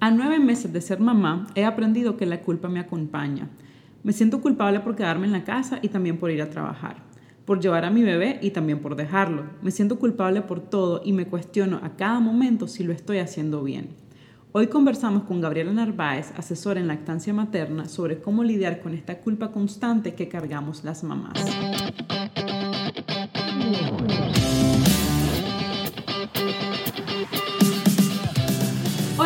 A nueve meses de ser mamá, he aprendido que la culpa me acompaña. Me siento culpable por quedarme en la casa y también por ir a trabajar, por llevar a mi bebé y también por dejarlo. Me siento culpable por todo y me cuestiono a cada momento si lo estoy haciendo bien. Hoy conversamos con Gabriela Narváez, asesora en lactancia materna, sobre cómo lidiar con esta culpa constante que cargamos las mamás.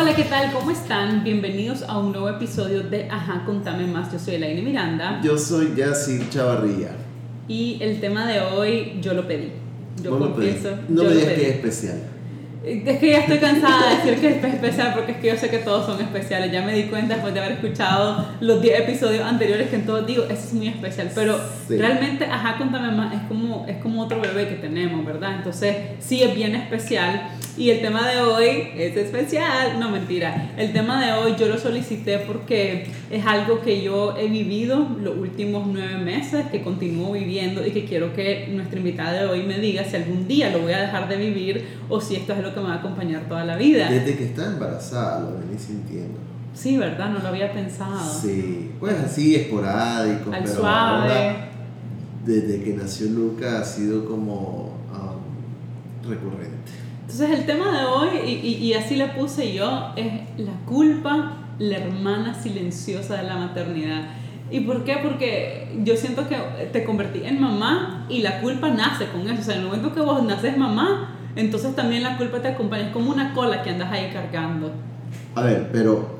Hola, ¿qué tal? ¿Cómo están? Bienvenidos a un nuevo episodio de Ajá, contame más. Yo soy Elaine Miranda. Yo soy Yacir Chavarría. Y el tema de hoy yo lo pedí. Yo confieso. No yo me digas que es especial. Es que ya estoy cansada de decir que es especial porque es que yo sé que todos son especiales. Ya me di cuenta después de haber escuchado los 10 episodios anteriores que en todos digo, ese es muy especial. Pero Sí. realmente, ajá, contame más, es como, es como otro bebé que tenemos, ¿verdad? Entonces, sí es bien especial. Y el tema de hoy es especial. No, mentira. El tema de hoy yo lo solicité porque es algo que yo he vivido los últimos nueve meses, que continúo viviendo y que quiero que nuestra invitada de hoy me diga si algún día lo voy a dejar de vivir o si esto es lo que me va a acompañar toda la vida. Desde que está embarazada lo venís sintiendo. Sí, ¿verdad? No lo había pensado. Sí, pues así esporádico, Al pero suave. ahora desde que nació Luca ha sido como um, recurrente. Entonces el tema de hoy, y, y- y así le puse yo, es la culpa, la hermana silenciosa de la maternidad. ¿Y por qué? Porque yo siento que te convertí en mamá y la culpa nace con eso. O sea, en el momento que vos naces mamá, entonces también la culpa te acompaña. Es como una cola que andas ahí cargando. A ver, pero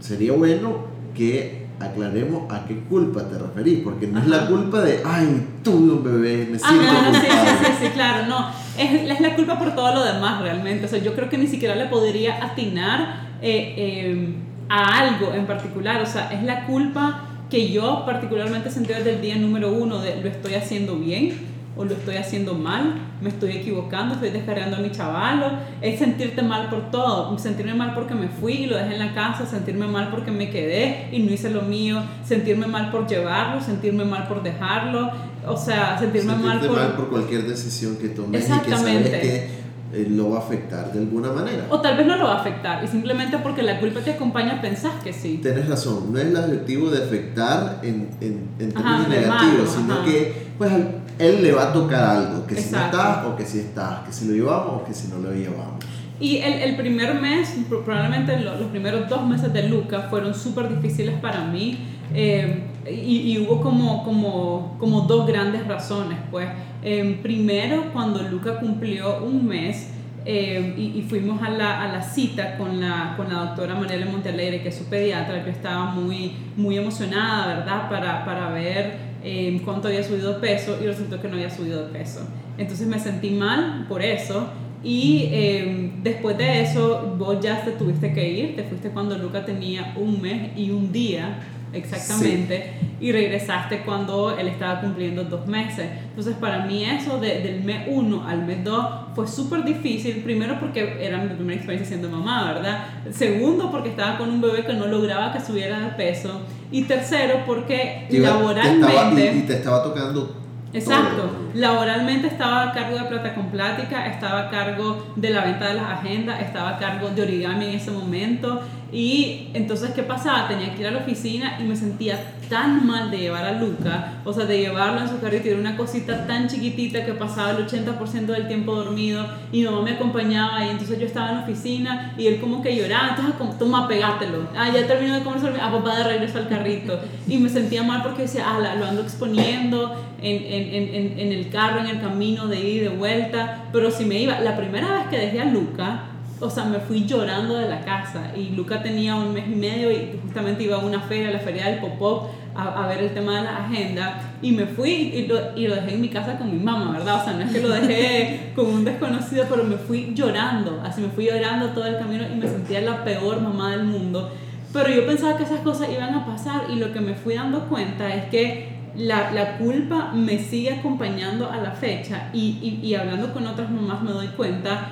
sería bueno que aclaremos a qué culpa te referís, porque no es la Ajá. culpa de, ay, tuve un bebé, me Ah, siento no, sí, sí, culpable". sí, sí, claro, no. Es, es la culpa por todo lo demás realmente. O sea, yo creo que ni siquiera le podría atinar eh, eh, a algo en particular. O sea, es la culpa que yo particularmente sentí desde el día número uno de lo estoy haciendo bien o lo estoy haciendo mal, me estoy equivocando, estoy descargando a mi chavalo, es sentirte mal por todo, sentirme mal porque me fui y lo dejé en la casa, sentirme mal porque me quedé y no hice lo mío, sentirme mal por llevarlo, sentirme mal por dejarlo, o sea, sentirme mal por... mal por cualquier decisión que tomes y que Exactamente. sabes que eh, lo va a afectar de alguna manera. O tal vez no lo va a afectar y simplemente porque la culpa te acompaña pensás que sí. Tienes razón, no es el objetivo de afectar en, en, en Ajá, términos de negativos, malo, sino ajá. que pues él le va a tocar algo, que si no Exacto. estás o que si estás, que si lo llevamos o que si no lo llevamos. Y el, el primer mes, pro- probablemente lo- los primeros dos meses de Luca fueron súper difíciles para mí eh, y, y hubo como, como, como dos grandes razones. Pues Eh, primero, cuando Luca cumplió un mes eh, y, y fuimos a la, a la cita con la, con la doctora Mariela Montalegre, que es su pediatra, que estaba muy, muy emocionada, ¿verdad?, para, para ver eh, cuánto había subido de peso y resultó que no había subido de peso. Entonces me sentí mal por eso y eh, después de eso vos ya te tuviste que ir, te fuiste cuando Luca tenía un mes y un día exactamente y regresaste cuando él estaba cumpliendo dos meses. Entonces para mí eso de- del mes 1 al mes 2 fue súper difícil, primero porque era mi primera experiencia siendo mamá, ¿verdad? Segundo porque estaba con un bebé que no lograba que subiera de peso y tercero porque Te iba- te laboralmente... estaba- y, y te estaba tocando. Exacto. Laboralmente estaba a cargo de Plata con Plática, estaba a cargo de la venta de las agendas, estaba a cargo de origami en ese momento. Y entonces, ¿qué pasaba? Tenía que ir a la oficina y me sentía tan mal de llevar a Luca, o sea, de llevarlo en su carrito era una cosita tan chiquitita que pasaba el 80% del tiempo dormido y mi mamá me acompañaba y entonces yo estaba en la oficina y él como que lloraba, entonces toma, pegátelo. Ah, ya terminó de comer, ah, papá de regreso al carrito. Y me sentía mal porque decía, ah, lo ando exponiendo en, en, en, en, el carro, en el camino de ida y de vuelta, pero si me iba, la primera vez que dejé a Luca, o sea, me fui llorando de la casa y Luca tenía un mes y medio y justamente iba a una feria, la feria del Popó, a, a ver el tema de la agenda y me fui y lo, y lo dejé en mi casa con mi mamá, ¿verdad? O sea, no es que lo dejé con un desconocido, pero me fui llorando, así me fui llorando todo el camino y me sentía la peor mamá del mundo. Pero yo pensaba que esas cosas iban a pasar y lo que me fui dando cuenta es que la, la culpa me sigue acompañando a la fecha y, y, y hablando con otras mamás me doy cuenta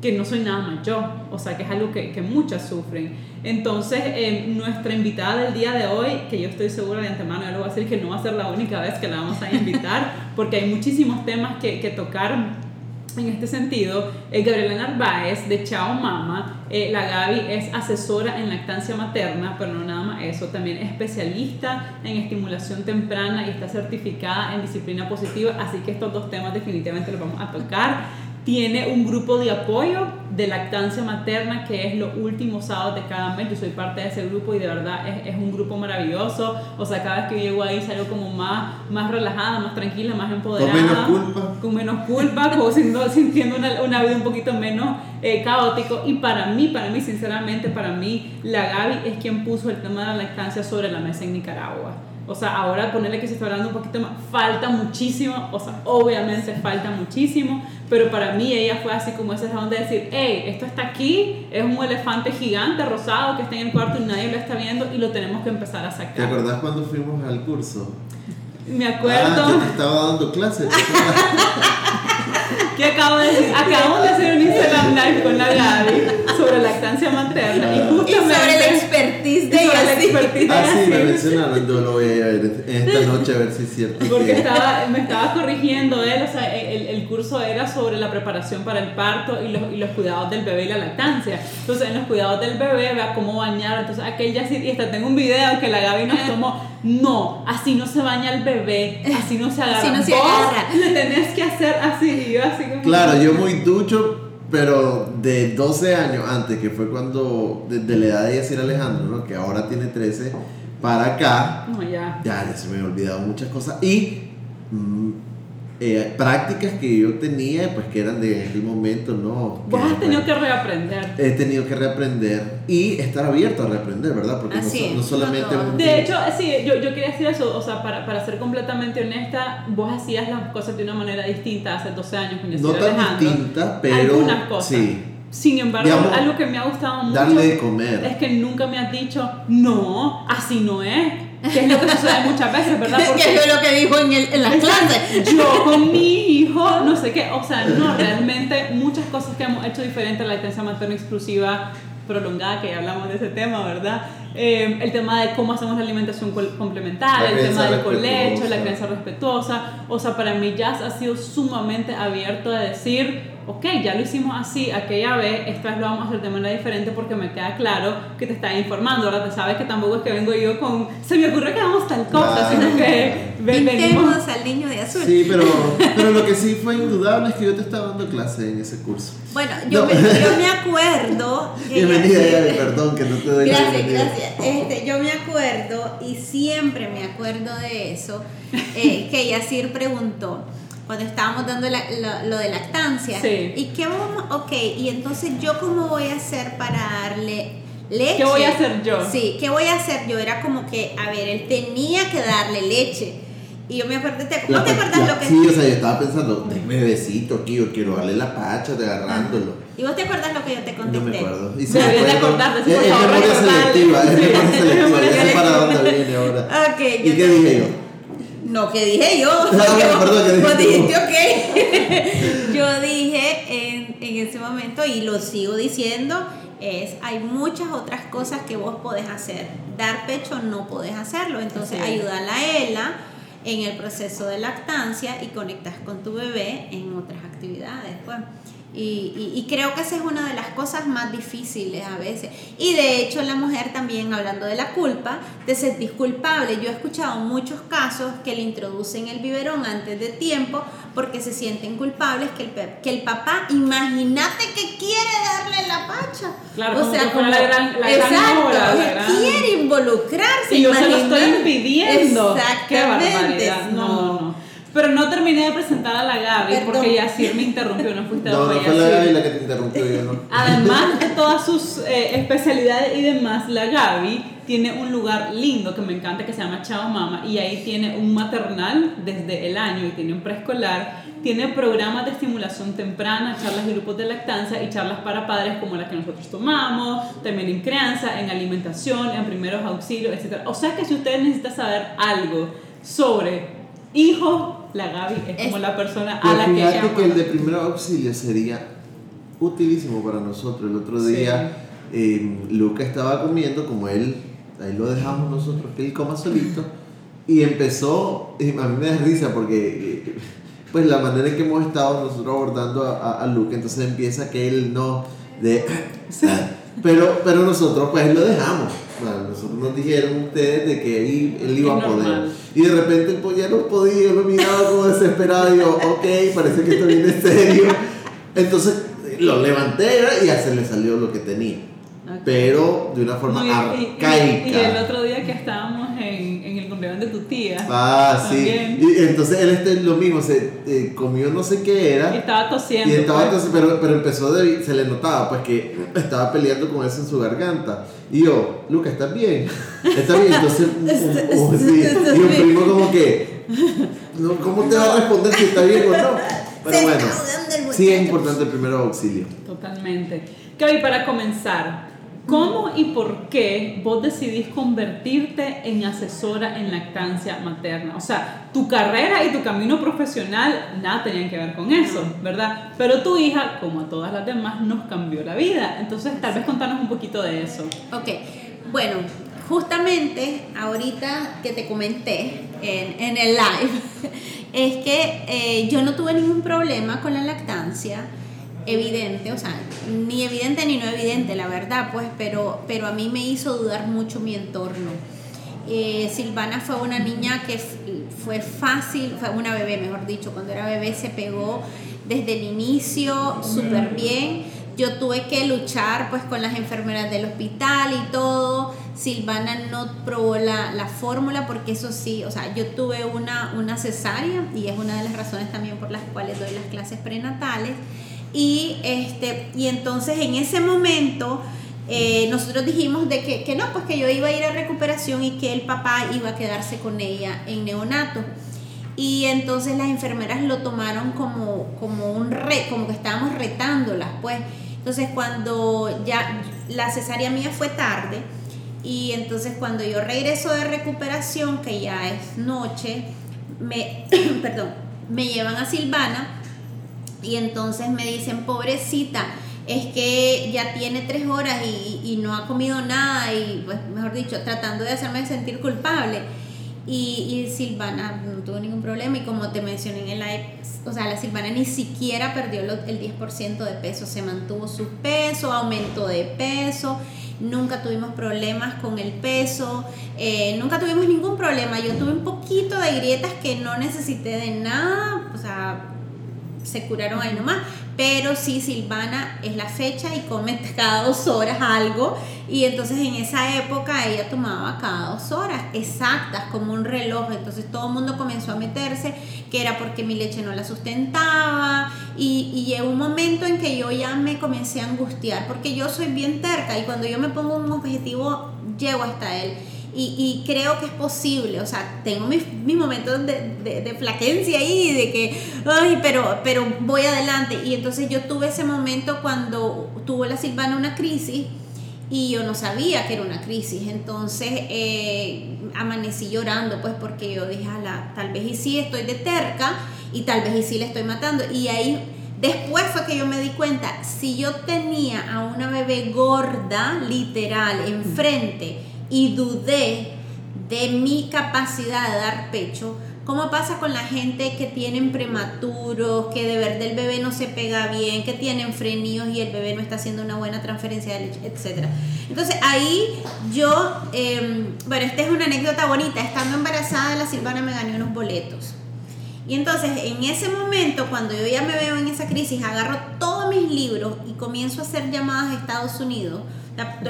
que no soy nada más yo, o sea que es algo que, que muchas sufren. Entonces, eh, nuestra invitada del día de hoy, que yo estoy segura de antemano, yo le voy a decir que no va a ser la única vez que la vamos a invitar, porque hay muchísimos temas que, que tocar en este sentido, eh, Gabriela Narváez de Chao Mama, eh, la Gaby es asesora en lactancia materna, pero no nada más eso, también es especialista en estimulación temprana y está certificada en disciplina positiva, así que estos dos temas definitivamente los vamos a tocar tiene un grupo de apoyo de lactancia materna que es los últimos sábados de cada mes. Yo soy parte de ese grupo y de verdad es, es, un grupo maravilloso. O sea, cada vez que llego ahí salgo como más, más relajada, más tranquila, más empoderada. Con menos culpa. Con menos culpa, como sintiendo, sintiendo una, una, vida un poquito menos eh, caótico. Y para mí, para mí, sinceramente, para mí, la Gaby es quien puso el tema de la lactancia sobre la mesa en Nicaragua. O sea, ahora ponerle que se está hablando un poquito más, falta muchísimo, o sea, obviamente falta muchísimo, pero para mí ella fue así como ese donde de decir, hey, esto está aquí, es un elefante gigante rosado que está en el cuarto y nadie lo está viendo y lo tenemos que empezar a sacar. ¿Te acordás cuando fuimos al curso? Me acuerdo. Ah, yo te estaba dando clases. ¿Qué acabo de decir? Acabamos de hacer un Instagram Live con la Gaby sobre lactancia materna y justamente... Y sobre el expertise de ella. la expertise de Ah, sí, me mencionaron, yo lo voy a ver esta noche a ver si es cierto. Porque que- estaba, me estaba corrigiendo él, o sea, el, el curso era sobre la preparación para el parto y los, y los cuidados del bebé y la lactancia. Entonces, en los cuidados del bebé, vea cómo bañar. Entonces, aquel ya sí, y hasta tengo un video que la Gaby nos tomó. No, así no se baña el bebé, así no se agarra. Así no se agarra. Le tenés que hacer así, y yo así Claro, yo muy ducho, pero de 12 años antes, que fue cuando, desde la edad de Yacir Alejandro, ¿no? que ahora tiene 13, para acá, No, ya. ya, ya se me han olvidado muchas cosas. Y mm, eh, prácticas que yo tenía, pues que eran de aquel momento, ¿no? Vos has tenido que reaprender. He tenido que reaprender y estar abierto a reaprender, ¿verdad? Porque no, es, no solamente no, De hecho, sí, yo, yo quería decir eso, o sea, para, para ser completamente honesta, vos hacías las cosas de una manera distinta hace 12 años con no tan Alejandro. distinta, pero Algunas cosas. sí, Sin embargo, Digamos, algo que me ha gustado mucho darle de comer. es que nunca me has dicho, no, así no es. Que es lo que sucede muchas veces, ¿verdad? que fue lo que dijo en, el, en las clases. yo con mi hijo, no sé qué, o sea, no, realmente muchas cosas que hemos hecho diferente a la lactancia materna exclusiva prolongada, que ya hablamos de ese tema, ¿verdad? Eh, el tema de cómo hacemos la alimentación complementaria, La el tema del colecho, la crianza respetuosa, o sea, para mí ya ha sido sumamente abierto a decir, ok, ya lo hicimos así aquella vez, esta vez lo vamos a hacer de manera diferente porque me queda claro que te está informando, ahora te sabes que tampoco es que vengo yo con, se me ocurre que hagamos tal cosa, Claro. sino que. Pintemos al niño de azul. Sí, pero, pero lo que sí fue indudable es que yo te estaba dando clase en ese curso. Bueno, yo, No. me, yo me acuerdo. Bienvenida, Gaby, perdón que no te doy Gracias, gracias. Este, yo me acuerdo, y siempre me acuerdo de eso, eh, que Yacir preguntó cuando estábamos dando la- lo, lo de lactancia. Sí. ¿Y qué vamos? Ok, y entonces yo cómo voy a hacer para darle leche? ¿Qué voy a hacer yo? Sí, ¿qué voy a hacer yo? Era como que, a ver, él tenía que darle leche. Y yo me acuerdo, ¿te, ¿no La te acuerdas la- lo que Sí, o sea, yo estaba pensando, denme besito aquí, yo quiero darle la pacha de agarrándolo. ¿Y vos te acuerdas lo que yo te No contesté? me acuerdo. Y si me de acuerdo, acordarte, sí, es, por es favor, memoria recordarle. selectiva, es memoria es selectiva, memoria ya sé para dónde viene ahora. Ok, ¿Y yo qué te- dije yo? No, que dije yo. Perdón, ¿qué vos dijiste dijiste ok. yo dije en, en ese momento, y lo sigo diciendo, es hay muchas otras cosas que vos podés hacer. Dar pecho no podés hacerlo. Entonces es. ayuda a la ELA en el proceso de lactancia y conectas con tu bebé en otras actividades. Pues. Y, y- y creo que esa es una de las cosas más difíciles a veces. Y de hecho la mujer también, hablando de la culpa, te sentís culpable. Yo he escuchado muchos casos que le introducen el biberón antes de tiempo porque se sienten culpables que el, que el papá, imagínate que quiere darle la pacha. Claro, como que fuera la gran- la gran exacto, la gran- quiere involucrarse. Y yo se lo estoy impidiendo. Qué Exactamente. barbaridad. No, no, no. Pero no terminé de presentar a la Gaby Perdón. porque Yacir me interrumpió, no fuiste No, no fue la. Gaby la que te interrumpió, yo no. Además de todas sus eh, especialidades y demás, la Gaby tiene un lugar lindo que me encanta que se llama Chao Mama y ahí tiene un maternal desde el año y tiene un preescolar, tiene programas de estimulación temprana, charlas de grupos de lactancia y charlas para padres como las que nosotros tomamos, también en crianza, en alimentación, en primeros auxilios, etc. O sea que si usted necesita saber algo sobre hijos, la Gaby es como la persona a la que fíjate llama. que el de primer auxilio sería utilísimo para nosotros. El otro Sí. día eh, Luca estaba comiendo, como él, ahí lo dejamos nosotros, que él coma solito, y empezó, y a mí me da risa porque eh, pues la manera en que hemos estado nosotros abordando a, a, Luke, entonces empieza que él no de pero pero nosotros pues lo dejamos. Nosotros nos dijeron ustedes de que él, él iba a poder. Y de repente pues ya no podía, lo miraba como desesperado y yo, ok, parece que esto viene serio. Entonces lo levanté y ya se le salió lo que tenía pero de una forma arcaica. Y, el otro día que estábamos en, en el cumpleaños de tu tía. Ah, sí. Y entonces él este, lo mismo, se eh, comió no sé qué era. Y estaba tosiendo. Y estaba pues. tosiendo, pero, pero empezó de, se le notaba pues que estaba peleando con eso en su garganta. Y yo, Luca, ¿estás bien? ¿Estás bien? Entonces, un, sí. y un primo como que, ¿cómo te va a responder si está bien o no? Pero bueno, sí es importante el primer auxilio. Totalmente. Gaby, para comenzar, ¿Cómo y por qué vos decidís convertirte en asesora en lactancia materna? O sea, tu carrera y tu camino profesional nada tenían que ver con eso, ¿verdad? Pero tu hija, como a todas las demás, nos cambió la vida. Entonces, tal vez contanos un poquito de eso. Ok, bueno, justamente ahorita que te comenté en, en el live, es que eh, yo no tuve ningún problema con la lactancia evidente, o sea, ni evidente ni no evidente, la verdad, pues, pero, pero a mí me hizo dudar mucho mi entorno. Eh, Silvana fue una niña que fue fácil, fue una bebé, mejor dicho, cuando era bebé se pegó desde el inicio súper bien. Yo tuve que luchar pues con las enfermeras del hospital y todo. Silvana no probó la, la fórmula porque eso sí, o sea, yo tuve una, una cesárea y es una de las razones también por las cuales doy las clases prenatales. Y, este, y entonces en ese momento eh, nosotros dijimos de que, que, no, pues que yo iba a ir a recuperación y que el papá iba a quedarse con ella en neonato. Y entonces las enfermeras lo tomaron como, como un re, como que estábamos retándolas, pues. Entonces cuando ya la cesárea mía fue tarde, y entonces cuando yo regreso de recuperación, que ya es noche, me, perdón, me llevan a Silvana y entonces me dicen, pobrecita, es que ya tiene tres horas y, no ha comido nada y, pues, mejor dicho, tratando de hacerme sentir culpable. Y, y, Silvana no tuvo ningún problema y como te mencioné en el live, o sea, la Silvana ni siquiera perdió el 10% de peso, se mantuvo su peso, aumentó de peso, nunca tuvimos problemas con el peso, eh, nunca tuvimos ningún problema, yo tuve un poquito de grietas que no necesité de nada, o sea, se curaron ahí nomás. Pero sí, Silvana es la fecha y come cada dos horas algo. Y entonces en esa época ella tomaba cada dos horas, exactas, como un reloj. Entonces todo el mundo comenzó a meterse, que era porque mi leche no la sustentaba. Y, y llegó un momento en que yo ya me comencé a angustiar, porque yo soy bien terca y cuando yo me pongo un objetivo, llego hasta él. Y, creo que es posible, o sea, tengo mis, mis momentos de, de, de, flaquencia ahí, de que, ay, pero, pero voy adelante. Y entonces yo tuve ese momento cuando tuvo la Silvana una crisis y yo no sabía que era una crisis. Entonces eh, amanecí llorando, pues porque yo dije, Ala, tal vez y sí estoy de terca y tal vez y sí le estoy matando. Y ahí Después fue que yo me di cuenta, si yo tenía a una bebé gorda, literal, enfrente, y dudé de mi capacidad de dar pecho, ¿Cómo pasa con la gente que tienen prematuros, que de verdad el bebé no se pega bien, que tienen frenillos y el bebé no está haciendo una buena transferencia de leche, etcétera? Entonces ahí yo, em, bueno, esta es una anécdota bonita, estando embarazada la Silvana me gané unos boletos. Y entonces en ese momento, cuando yo ya me veo en esa crisis, agarro todos mis libros y comienzo a hacer llamadas a Estados Unidos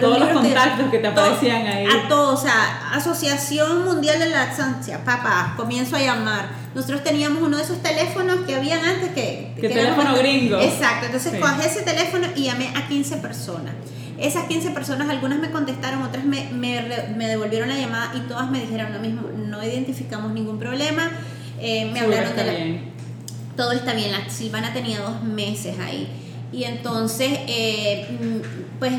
todos los contactos que te aparecían ahí. A todos, o sea, Asociación Mundial de Laxancia, papá, comienzo a llamar. Nosotros teníamos uno de esos teléfonos que habían antes que... Que, teléfono gringo. Exacto, entonces cogí ese teléfono y llamé a 15 personas. Esas 15 personas, algunas me contestaron, otras me, me, me devolvieron la llamada y todas me dijeron lo mismo, no identificamos ningún problema. Eh, me hablaron de la, Todo está bien, la Silvana tenía dos meses ahí. Y entonces, eh, mm, pues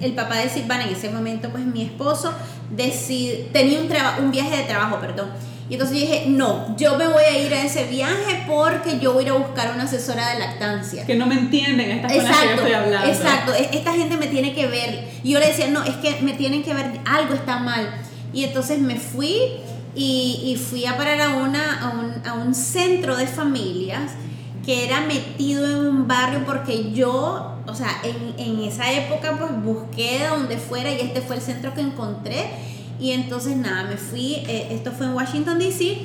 el papá de Silvana, en ese momento, pues mi esposo, tenía un, un viaje de trabajo, perdón. Y entonces dije, no, yo me voy a ir a ese viaje porque yo voy a ir a buscar una asesora de lactancia. Que no me entienden estas cosas que yo estoy hablando. Exacto, e, esta gente me tiene que ver. Y yo le decía, no, es que me tienen que ver, algo está mal. Y entonces me fui y, y fui a parar a, una, a, un, a un centro de familias que era metido en un barrio porque yo, o sea, en, en esa época pues busqué donde fuera y este fue el centro que encontré y entonces nada, me fui, eh, esto fue en Washington, D.C.,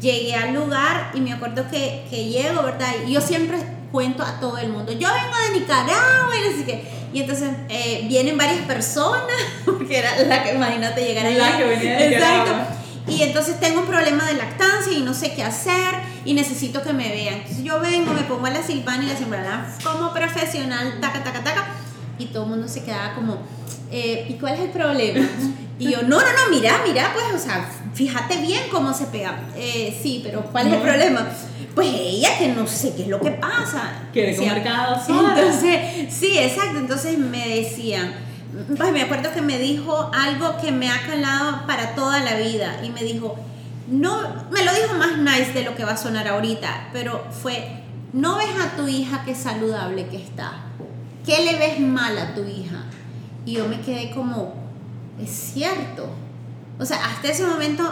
llegué al lugar y me acuerdo que, que llego, ¿verdad? Y yo siempre cuento a todo el mundo, yo vengo de Nicaragua y así que... Y entonces eh, vienen varias personas, porque era la que, imagínate, llegar allá. La que venía de Exacto. Nicaragua. Y entonces tengo un problema de lactancia y no sé qué hacer y necesito que me vean. Entonces yo vengo, me pongo a la silvana y la silvana como profesional, taca, taca, taca. Y todo el mundo se quedaba como, eh, ¿y cuál es el problema? Y yo, no, no, no, mira, mira, pues, o sea, fíjate bien cómo se pega. Eh, sí, pero ¿cuál es el problema? Pues ella que no sé qué es lo que pasa. Quiere comer cada dos horas. Entonces, sí, exacto. Entonces me decían, pues me acuerdo que me dijo algo que me ha calado para toda la vida. Y me dijo, no, me lo dijo más nice de lo que va a sonar ahorita, pero fue, no ves a tu hija qué saludable que está. ¿Qué le ves mal a tu hija? Y yo me quedé como, es cierto. O sea, hasta ese momento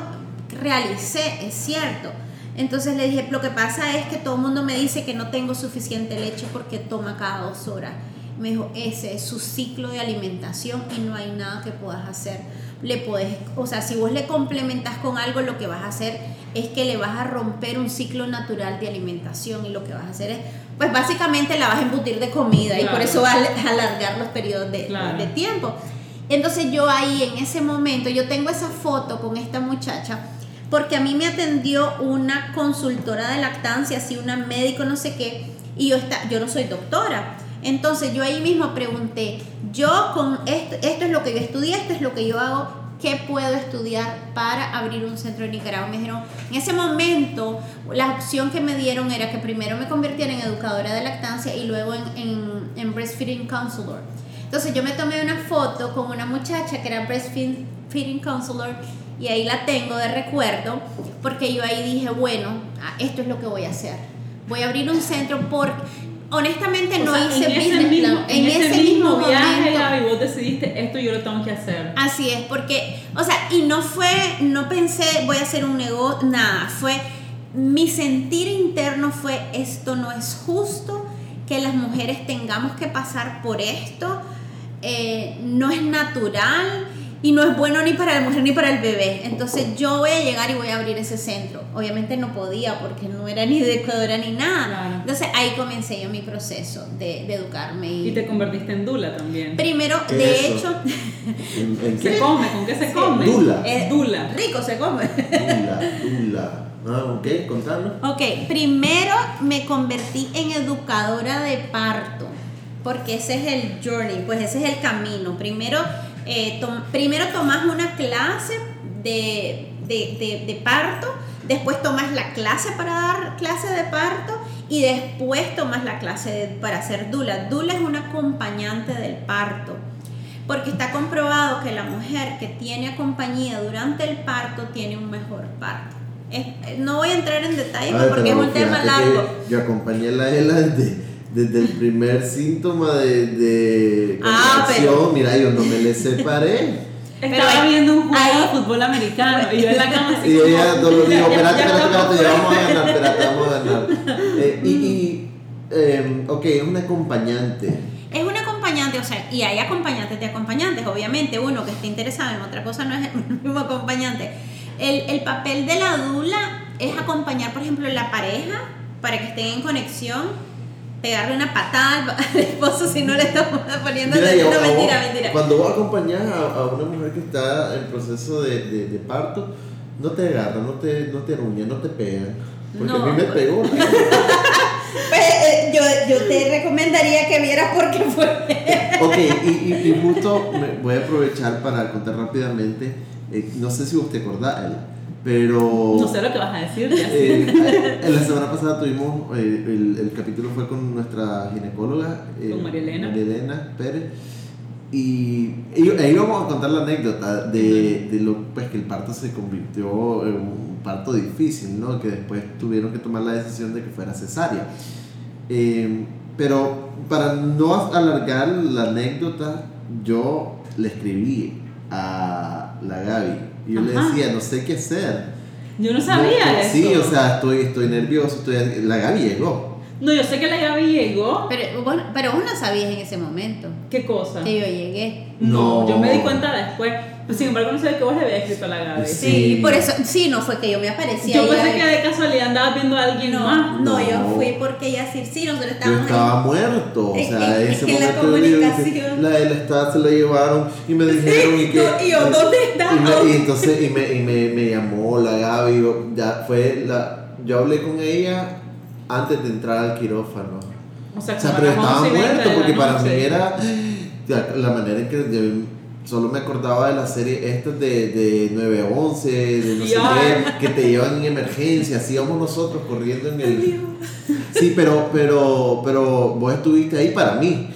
realicé, es cierto. Entonces le dije, lo que pasa es que todo el mundo me dice que no tengo suficiente leche porque toma cada dos horas. Me dijo, ese es su ciclo de alimentación y no hay nada que puedas hacer. Le puedes, o sea, si vos le complementas con algo, lo que vas a hacer es que le vas a romper un ciclo natural de alimentación y lo que vas a hacer es, pues básicamente la vas a embutir de comida y por eso va a alargar los periodos de, Claro. de tiempo. Entonces yo ahí en ese momento, yo tengo esa foto con esta muchacha, porque a mí me atendió una consultora de lactancia, así una médico, no sé qué, y yo, está, yo no soy doctora. Entonces yo ahí mismo pregunté, yo con esto, esto es lo que yo estudié, esto es lo que yo hago, ¿qué puedo estudiar para abrir un centro en Nicaragua? Me dijeron, en ese momento la opción que me dieron era que primero me convirtiera en educadora de lactancia y luego en, en, en breastfeeding counselor. Entonces yo me tomé una foto con una muchacha que era breastfeeding counselor y ahí la tengo de recuerdo porque yo ahí dije, bueno, ah, esto es lo que voy a hacer. Voy a abrir un centro porque honestamente O no sea, hice en ese mismo, plan. en ese mismo viaje, momento. Gaby, vos decidiste esto yo lo tengo que hacer. Así es, porque, o sea, y no fue, no pensé voy a hacer un negocio, nada, fue, mi sentir interno fue esto no es justo, que las mujeres tengamos que pasar por esto, eh, no es natural y no es bueno ni para la mujer ni para el bebé. Entonces yo voy a llegar y voy a abrir ese centro. Obviamente no podía porque no era ni educadora ni nada. Claro. Entonces ahí comencé yo mi proceso de, de educarme. Y, Y te convertiste en dula también. Primero, ¿Qué de eso? hecho... ¿En, en ¿Se qué? come? ¿Con qué se come? Dula. Eh, Dula. Rico se come. Dula, dula. Ah, ok, contarlo. Ok, primero me convertí en educadora de parto, porque ese es el journey, pues ese es el camino. Primero, eh, tom- primero tomas una clase de, de- de- de parto, después tomas la clase para dar clase de parto y después tomas la clase de- para hacer dula. Dula es una acompañante del parto. Porque está comprobado que la mujer que tiene acompañía durante el parto tiene un mejor parto. Es- no voy a entrar en detalles A ver, porque es un tema largo. Yo acompañé a la Ela desde, el primer síntoma de, de Ah, contracción. Mira, yo no me le separé. Estaba viendo un juego ahí- de fútbol americano y yo en la cama así Y como, ella todo lo dijo, espérate, espérate, espérate, ya fuera". vamos a ganar, espérate, vamos a ganar. Eh, y, y eh, ok, es una acompañante. Es un acompañante, o sea, y hay acompañantes de acompañantes, obviamente, uno que esté interesado en otra cosa no es el mismo acompañante. El, el papel de la dula es acompañar, por ejemplo, la pareja para que estén en conexión, pegarle una patada al, esposo si no le estamos poniendo Mira, no, vos, mentira, mentira. Cuando vos acompañas a, a una mujer que está en proceso de, de, de parto, no te agarran, no te, no te ruñan, no te pegan. Porque a mí me pegó. Pues, eh, yo, yo te recomendaría que vieras por qué fue. Ok, y, y, y justo me voy a aprovechar para contar rápidamente, eh, no sé si vos te acordás, pero... No sé lo que vas a decir eh, en la semana pasada tuvimos, eh, el, el capítulo fue con nuestra ginecóloga, eh, Con María Elena. María Elena Pérez, y, y ahí vamos a contar la anécdota de, de lo pues, que el parto se convirtió en un parto difícil, ¿no? que después tuvieron que tomar la decisión de que fuera cesárea. Eh, pero para no alargar la anécdota, yo le escribí a la Gaby y yo le decía, no sé qué hacer. Yo no sabía No, eso. Sí, o sea, estoy, estoy nervioso. Estoy, la Gaby llegó. No, yo sé que la Gaby llegó. Pero, bueno, pero vos no sabías en ese momento ¿Qué cosa? que yo llegué. No, No. yo me di cuenta después. Pues, sin embargo, no sé que vos le habías escrito a la Gaby. Sí. Sí, por eso, sí, no fue que yo me aparecía. Yo pensé que de casualidad andabas viendo a alguien No, más. no, yo No. fui porque ella sí, sí, nosotros Yo estábamos estaba muerto, o Es- sea, es- en es ese que la momento yo que comunicación- la del Estado se la llevaron y me dijeron y que no, y yo, ¿dónde está? y, me- y entonces y me, y me, me llamó la Gaby, yo- ya fue la yo hablé con ella antes de entrar al quirófano. O sea, O sea, pero estaba 11 y 20 muerto la porque para mí era la manera en que yo solo me acordaba de la serie esta de, de 911, de no sé qué, que te llevan en emergencia, así íbamos nosotros corriendo en el... Sí, pero, pero, pero vos estuviste ahí para mí.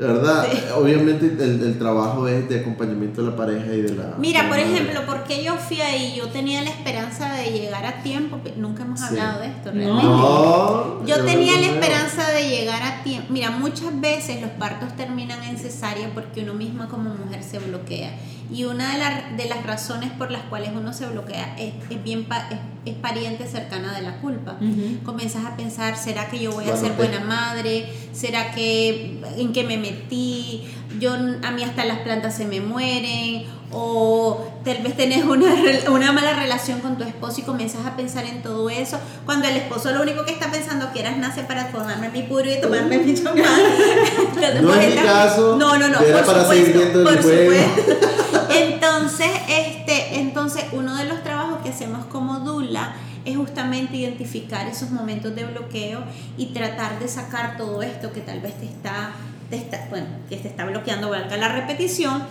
¿Verdad? Obviamente el, el trabajo es de acompañamiento de la pareja y de la... Mira, de por la ejemplo, porque yo fui ahí, yo tenía la esperanza de llegar a tiempo, pero nunca hemos Sí. hablado de esto realmente. No, Yo tenía la esperanza de llegar a tiempo. Mira, muchas veces los partos terminan en cesárea porque uno misma como mujer se bloquea. Y una de, las- de las razones por las cuales uno se bloquea es, es bien pa- es, es pariente cercana de la culpa. Ujú. Comienzas a pensar, ¿será que yo voy a Bueno, ser buena madre? ¿Será que en qué me metí? Yo a mí hasta las plantas se me mueren o tal vez tenés una, una mala relación con tu esposo y comienzas a pensar en todo eso cuando el esposo lo único que está pensando que eras nace para tomarme mi puro y tomarme mi champán Entonces, No vos es mi caso, no no no era por para supuesto, por supuesto. entonces este entonces uno de los trabajos que hacemos como dula es justamente identificar esos momentos de bloqueo y tratar de sacar todo esto que tal vez te está, te está bueno, que te está bloqueando, la repetición,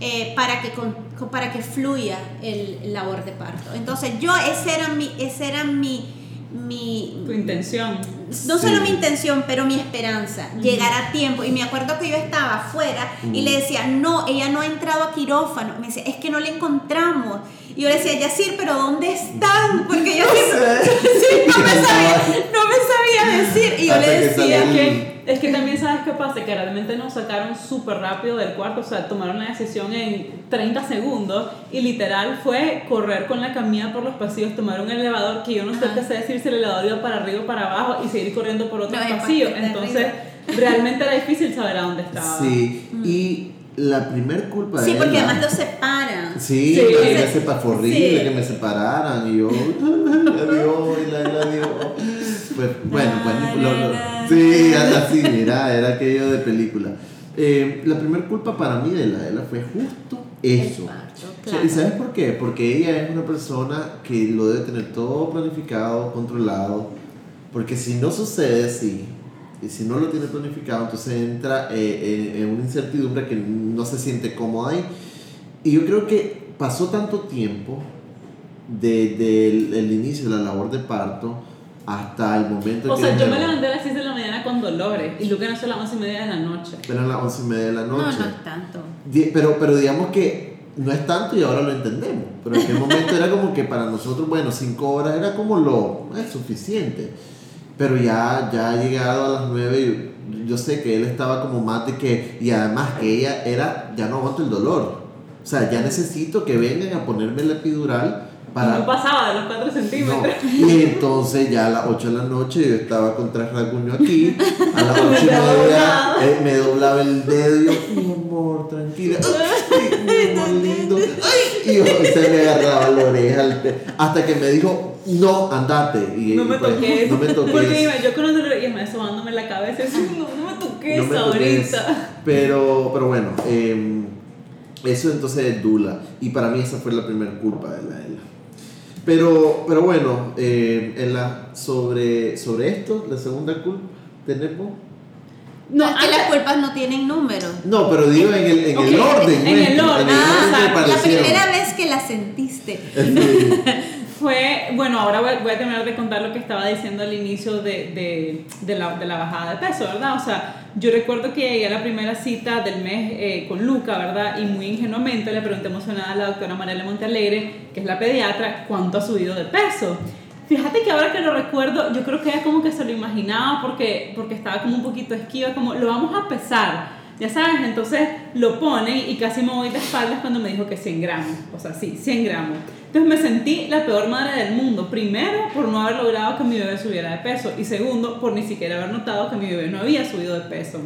eh, para, que con- para que fluya el labor de parto. Entonces yo, ese era mi, ese era mi, mi, Tu intención. no Sí. solo mi intención, pero mi esperanza, llegar a tiempo. Y me acuerdo que yo estaba afuera y le decía, no, ella no ha entrado a quirófano. Me decía, es que no la encontramos. Y yo le decía, Yacir, pero ¿dónde están? Porque yo siempre- sí, no, me sabía, no me sabía decir. Y yo Hasta le decía, Que, es que también sabes qué pasa, que realmente nos sacaron súper rápido del cuarto, o sea, tomaron la decisión en 30 segundos y literal fue correr con la camilla por los pasillos, tomar un elevador que yo no sé qué sé decir si el elevador iba para arriba o para abajo y seguir corriendo por otros No, pasillos. Entonces, realmente era difícil saber a dónde estaba. Sí, y la primer culpa de sí, porque ella- además los separan. Sí, Sí. a mí me Entonces, sepa, fue horrible sí. que me separaran y yo, adiós, y la, la, adiós. Pues, bueno, pues, lo- lo- sí, así, mira, era aquello de película. Eh, la primera culpa para mí de la Ela fue justo eso. Parto, claro. ¿Y sabes por qué? Porque ella es una persona que lo debe tener todo planificado, controlado. Porque si no sucede así, y si no lo tiene planificado, entonces entra eh, en, en una incertidumbre que no se siente cómoda ahí. Y yo creo que pasó tanto tiempo desde el, el inicio de la labor de parto hasta el momento O que sea, yo me levanté a las 6 de la mañana con dolores y Luca nació a las 11 y media de la noche. eran las once y media de la No, noche. no es tanto. Pero, pero digamos que no es tanto y ahora lo entendemos. Pero en aquel momento era como que para nosotros, bueno, cinco horas era como lo es suficiente. Pero ya, ya ha llegado a las nueve y yo sé que él estaba como más de que, y además que ella era, ya no aguanto el dolor. O sea, ya necesito que vengan a ponerme la epidural para... No pasaba de los 4 No, centímetros. y entonces ya a las 8 de la noche yo estaba con tres rasguños aquí, a las 8 y Me doblaba. eh, me doblaba el dedo y yo, mi amor, tranquila, ay, mi amor lindo, ay, y yo se me agarraba la oreja hasta que me dijo, no, andate. Y, No me pues, toques. No me toques. Porque yo con un dolor y me sobándome la cabeza no, no me toques No ahorita. Pero, pero bueno, eh, eso entonces es Dula. Y para mí esa fue la primera culpa la. Pero, pero bueno, eh, en la, sobre, sobre esto, la segunda culpa, tenemos... No, es que antes- las culpas no tienen número. No, pero digo en el, en el orden. en el orden, Ah, la primera vez que la sentiste. Sí. Fue, bueno, ahora voy, voy a terminar de contar lo que estaba diciendo al inicio de, de, de la, de la bajada de peso, ¿verdad? O sea, yo recuerdo que llegué a la primera cita del mes eh, con Luca, ¿verdad? Y muy ingenuamente le pregunté emocionada a la doctora Mariela Montealegre, que es la pediatra, cuánto ha subido de peso. Fíjate que ahora que lo recuerdo, yo creo que ella como que se lo imaginaba porque, porque estaba como un poquito esquiva, como lo vamos a pesar. Ya sabes, entonces lo ponen y casi me voy de espaldas cuando me dijo que 100 gramos, o sea, sí, 100 gramos. Entonces me sentí la peor madre del mundo, primero por no haber logrado que mi bebé subiera de peso y segundo por ni siquiera haber notado que mi bebé no había subido de peso.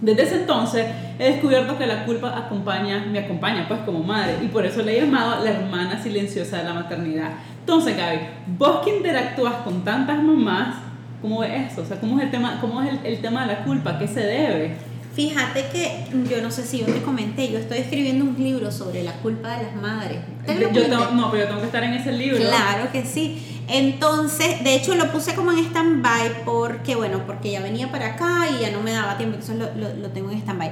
Desde ese entonces he descubierto que la culpa acompaña, me acompaña pues como madre y por eso le he llamado la hermana silenciosa de la maternidad. Entonces Gaby, vos que interactúas con tantas mamás, ¿cómo ves eso? O sea, ¿cómo es el tema, cómo es el, el tema de la culpa? ¿Qué se debe? Fíjate que yo no sé si yo te comenté, yo estoy escribiendo un libro sobre la culpa de las madres. No, pero yo tengo que estar en ese libro. Claro que sí. Entonces, de hecho lo puse como en stand-by porque, bueno, porque ya venía para acá y ya no me daba tiempo, entonces lo, lo- lo tengo en stand-by.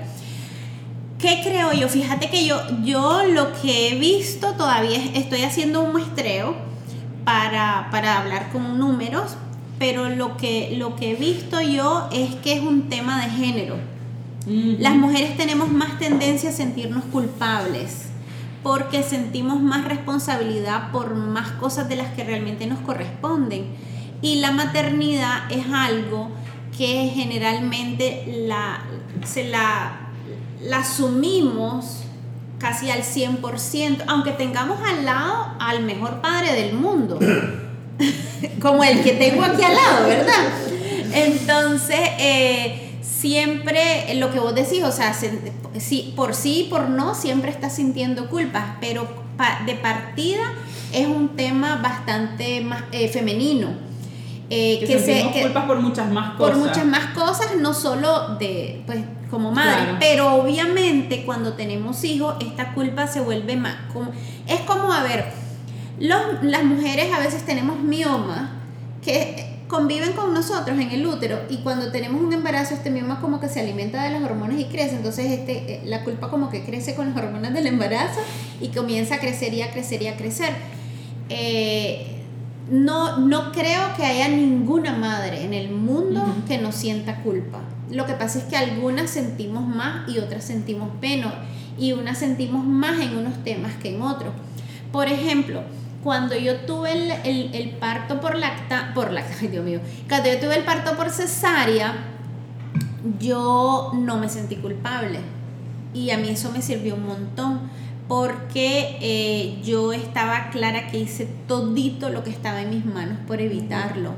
¿Qué creo yo? Fíjate que yo, yo lo que he visto todavía es- estoy haciendo un muestreo para, para hablar con números, pero lo que, lo que he visto yo es que es un tema de género. Las mujeres tenemos más tendencia a sentirnos culpables porque sentimos más responsabilidad por más cosas de las que realmente nos corresponden. Y la maternidad es algo que generalmente la, se la, la asumimos casi al 100%, aunque tengamos al lado al mejor padre del mundo, como el que tengo aquí al lado, ¿verdad? Entonces, eh, siempre lo que vos decís, o sea, se- sí, por sí y por no, siempre estás sintiendo culpas, pero de partida es un tema bastante más eh, femenino. eh, que, que se- que- culpas por muchas más cosas. por muchas más cosas, no solo de, pues, como madre, Claro. pero obviamente cuando tenemos hijos, esta culpa se vuelve más, como, es como, a ver, los, las mujeres a veces tenemos mioma que conviven con nosotros en el útero y cuando tenemos un embarazo este mioma como que se alimenta de las hormonas y crece, entonces este, eh, la culpa como que crece con las hormonas del embarazo y comienza a crecer y a crecer y a crecer. Eh, no, no creo que haya ninguna madre en el mundo que no sienta culpa. Lo que pasa es que algunas sentimos más y otras sentimos menos. Y unas sentimos más en unos temas que en otros. Por ejemplo, cuando yo tuve el, el- parto por lacta, por lacta, ay Dios mío, cuando yo tuve el parto por cesárea, yo no me sentí culpable. Y a mí eso me sirvió un montón porque eh, yo estaba clara que hice todito lo que estaba en mis manos por evitarlo.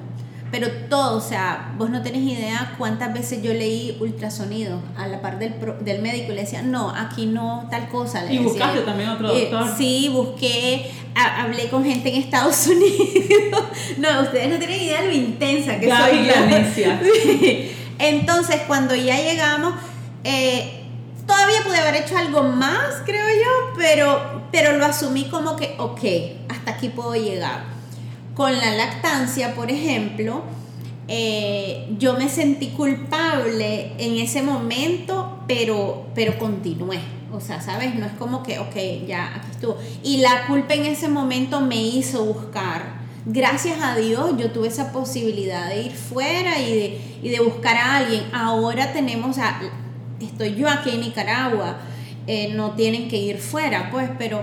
Pero todo, o sea, vos no tenés idea cuántas veces yo leí ultrasonido a la par del, pro- del médico y le decía, no, aquí no, tal cosa. Le Y decía buscaste también otro Eh, doctor. sí, busqué, ha- hablé con gente en Estados Unidos. no, ustedes no tienen idea de lo intensa que Gaby soy la. Sí. Entonces, cuando ya llegamos, eh, todavía pude haber hecho algo más, creo yo, pero, pero lo asumí como que, ok, hasta aquí puedo llegar. Con la lactancia, por ejemplo, eh, yo me sentí culpable en ese momento, pero, pero continué. O sea, ¿sabes? No es como que, ok, ya aquí estuvo. Y la culpa en ese momento me hizo buscar. Gracias a Dios yo tuve esa posibilidad de ir fuera y de, y de buscar a alguien. Ahora tenemos, a, estoy yo aquí en Nicaragua, eh, no tienen que ir fuera, pues, pero,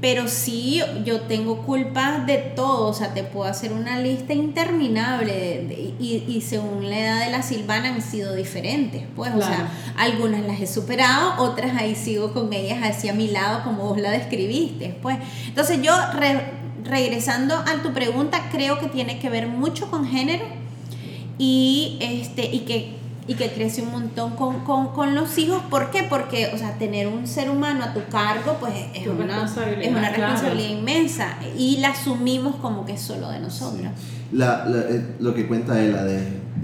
pero sí yo tengo culpas de todo, o sea, te puedo hacer una lista interminable de- de- y, y según la edad de la Silvana han sido diferentes, pues, o sea, algunas las he superado, otras ahí sigo con ellas hacia mi lado como vos la describiste, pues. Entonces yo, re- regresando a tu pregunta, creo que tiene que ver mucho con género y, este, y, que, y que crece un montón con, con, con los hijos. ¿Por qué? Porque, o sea, tener un ser humano a tu cargo, pues es Tu una, responsabilidad, es una claro. responsabilidad inmensa y la asumimos como que es solo de nosotros. La, la- eh, lo que cuenta ella de,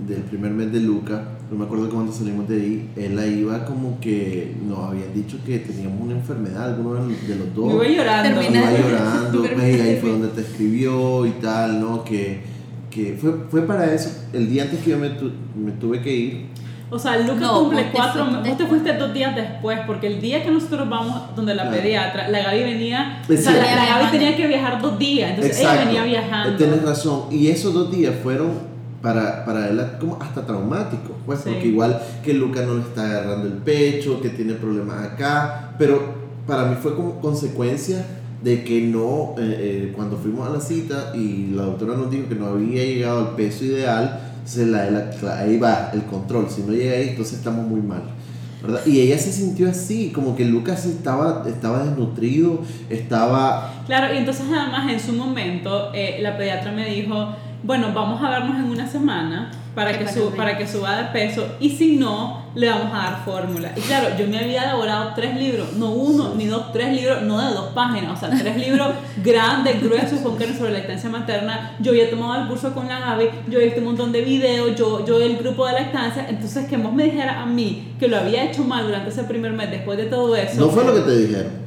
del primer mes de Luca, no me acuerdo cuando salimos de ahí, ella iba como que nos habían dicho que teníamos una enfermedad, alguno de los dos. Me iba llorando. Termina- Iba llorando, Pero- pues, y ahí fue donde te escribió y tal, ¿no? Que, que fue, fue para eso, el día antes que yo me, tu- me tuve que ir, O sea, Luca No, cumple cuatro fuiste Vos te fuiste dos días después, porque el día que nosotros vamos donde la Claro. pediatra, la Gaby venía. Pues o sea, sí. la, la Gaby tenía que viajar dos días, entonces ella venía viajando. Tienes razón. Y esos dos días fueron para, para él como hasta traumáticos, pues, Sí. porque igual que Luca no le está agarrando el pecho, que tiene problemas acá, pero para mí fue como consecuencia de que no, eh, eh, cuando fuimos a la cita y la doctora nos dijo que no había llegado al peso ideal, se la, la- ahí va el control, si no llega ahí, entonces estamos muy mal. ¿verdad? Y ella se sintió así, como que Lucas estaba, estaba desnutrido, estaba... Claro, y entonces además en su momento eh, la pediatra me dijo, bueno, vamos a vernos en una semana para que, su, para que suba de peso y si no, le vamos a dar fórmula. Y claro, yo me había elaborado tres libros, no uno ni dos, tres libros, no de dos páginas, o sea, tres libros grandes, gruesos, con que sobre lactancia materna. Yo había tomado el curso con la Gaby, yo había visto un montón de videos, yo, yo el grupo de lactancia, entonces que vos me dijera a mí que lo había hecho mal durante ese primer mes después de todo eso. No fue lo que te dijeron.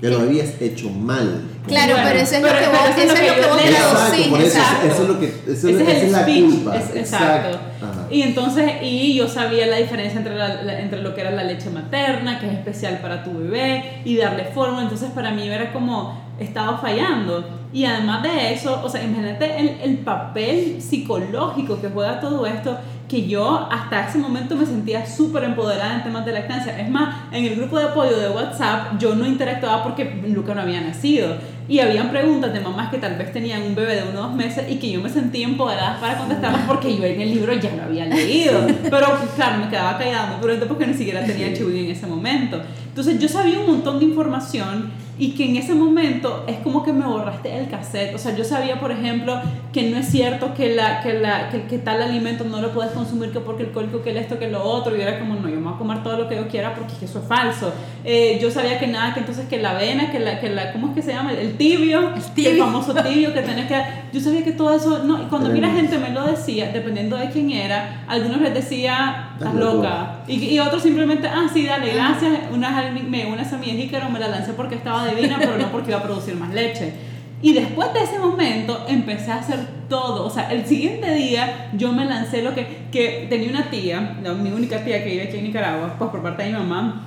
Que lo habías hecho mal. Claro, Bueno, pero eso es pero- lo que vos, eso es eso lo es que lo que vos leo. Exacto, eso, exacto. eso es lo que, eso, Ese es, es el es la speech, culpa. es- exacto. Ajá. Y entonces, y yo sabía la diferencia entre, la- la- entre lo que era la leche materna, que es especial para tu bebé, y darle fórmula. Entonces, para mí era como, estaba fallando. Y además de eso, o sea, imagínate el, el papel psicológico que juega todo esto, que yo hasta ese momento me sentía súper empoderada en temas de lactancia. Es más, en el grupo de apoyo de WhatsApp yo no interactuaba porque Luca no había nacido. Y habían preguntas de mamás que tal vez tenían un bebé de uno o dos meses y que yo me sentía empoderada para contestarlas porque yo en el libro ya lo había leído. Pero claro, me quedaba callada muy prudente porque ni siquiera tenía Chewy en ese momento. Entonces yo sabía un montón de información y que en ese momento es como que me borraste el cassette. O sea, yo sabía, por ejemplo, que no es cierto que, la, que, la, que, que tal alimento no lo puedes consumir que porque el cólico, que el esto, que lo otro. Y era como, no, yo me voy a comer todo lo que yo quiera porque es que eso es falso. Eh, yo sabía que nada, que entonces que la avena, que la, que la ¿cómo es que se llama? El tibio, El tibio. el famoso tibio que tenés que... Yo sabía que todo eso, no, y cuando a mí la gente me lo decía, dependiendo de quién era, algunos les decía, estás Estás loco". loca. Y, y otros simplemente, ah, sí, dale, gracias. Una, me una semilla de jícaro, me la lancé porque estaba divina, pero no porque iba a producir más leche. Y después de ese momento empecé a hacer todo. O sea, el siguiente día yo me lancé lo que, que tenía una tía, mi única tía que vive aquí en Nicaragua, pues por parte de mi mamá,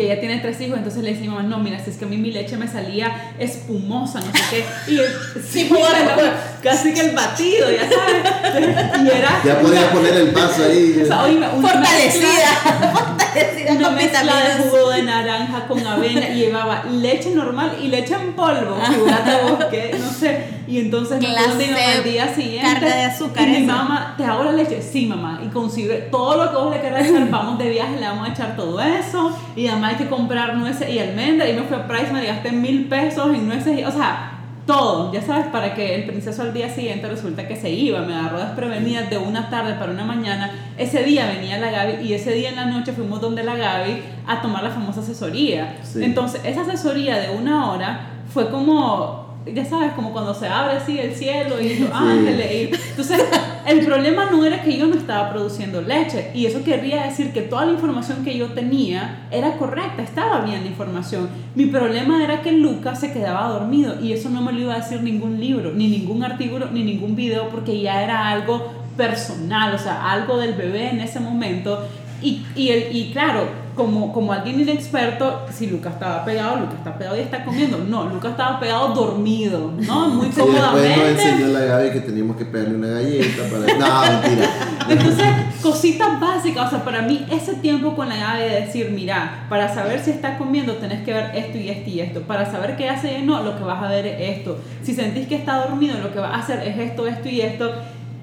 que ella tiene tres hijos, entonces le decía a mi mamá, no, mira, si es que a mí mi leche me salía espumosa, no sé qué. Y sí, bueno, bueno, casi que el batido, ya sabes. Y era... Ya podía poner el paso ahí. O sea, oíme, una mezcla- Fortalecida, fortalecida una con mezcla de jugo de naranja con avena y llevaba leche normal y leche en polvo. Figúrate vos que, no sé. Y entonces me al día siguiente. carga de azúcar, Y mi mamá, ¿te hago la leche? Sí, mamá. Y consigue todo lo que vos le quieras echar. Vamos de viaje, le vamos a echar todo eso. Y además hay que comprar nueces y almendras. Y me fui a Price, me gasté mil pesos en nueces. Y, o sea, todo, ya sabes, para que el princeso al día siguiente resulta que se iba, me agarró desprevenida de una tarde para una mañana. Ese día venía la Gaby y ese día en la noche fuimos donde la Gaby a tomar la famosa asesoría. Sí. Entonces, esa asesoría de una hora fue como, ya sabes, como cuando se abre así el cielo y los ángeles. y- entonces, el problema no era que yo no estaba produciendo leche y eso querría decir que toda la información que yo tenía era correcta, estaba bien la información. Mi problema era que Lucas se quedaba dormido y eso no me lo iba a decir ningún libro, ni ningún artículo, ni ningún video porque ya era algo personal, o sea, algo del bebé en ese momento. Y, y, el, y claro, como, como alguien inexperto, si Lucas estaba pegado, Lucas está pegado y está comiendo. No, Lucas estaba pegado dormido, ¿no? Muy Y después nos cómodamente. enseñó la Gaby que teníamos que pegarle una galleta para... No, mentira. Entonces, cositas básicas, o sea, para mí ese tiempo con la llave de decir, mira, para saber si está comiendo tenés que ver esto y esto y esto, para saber qué hace y no, lo que vas a ver es esto, si sentís que está dormido, lo que vas a hacer es esto, esto y esto,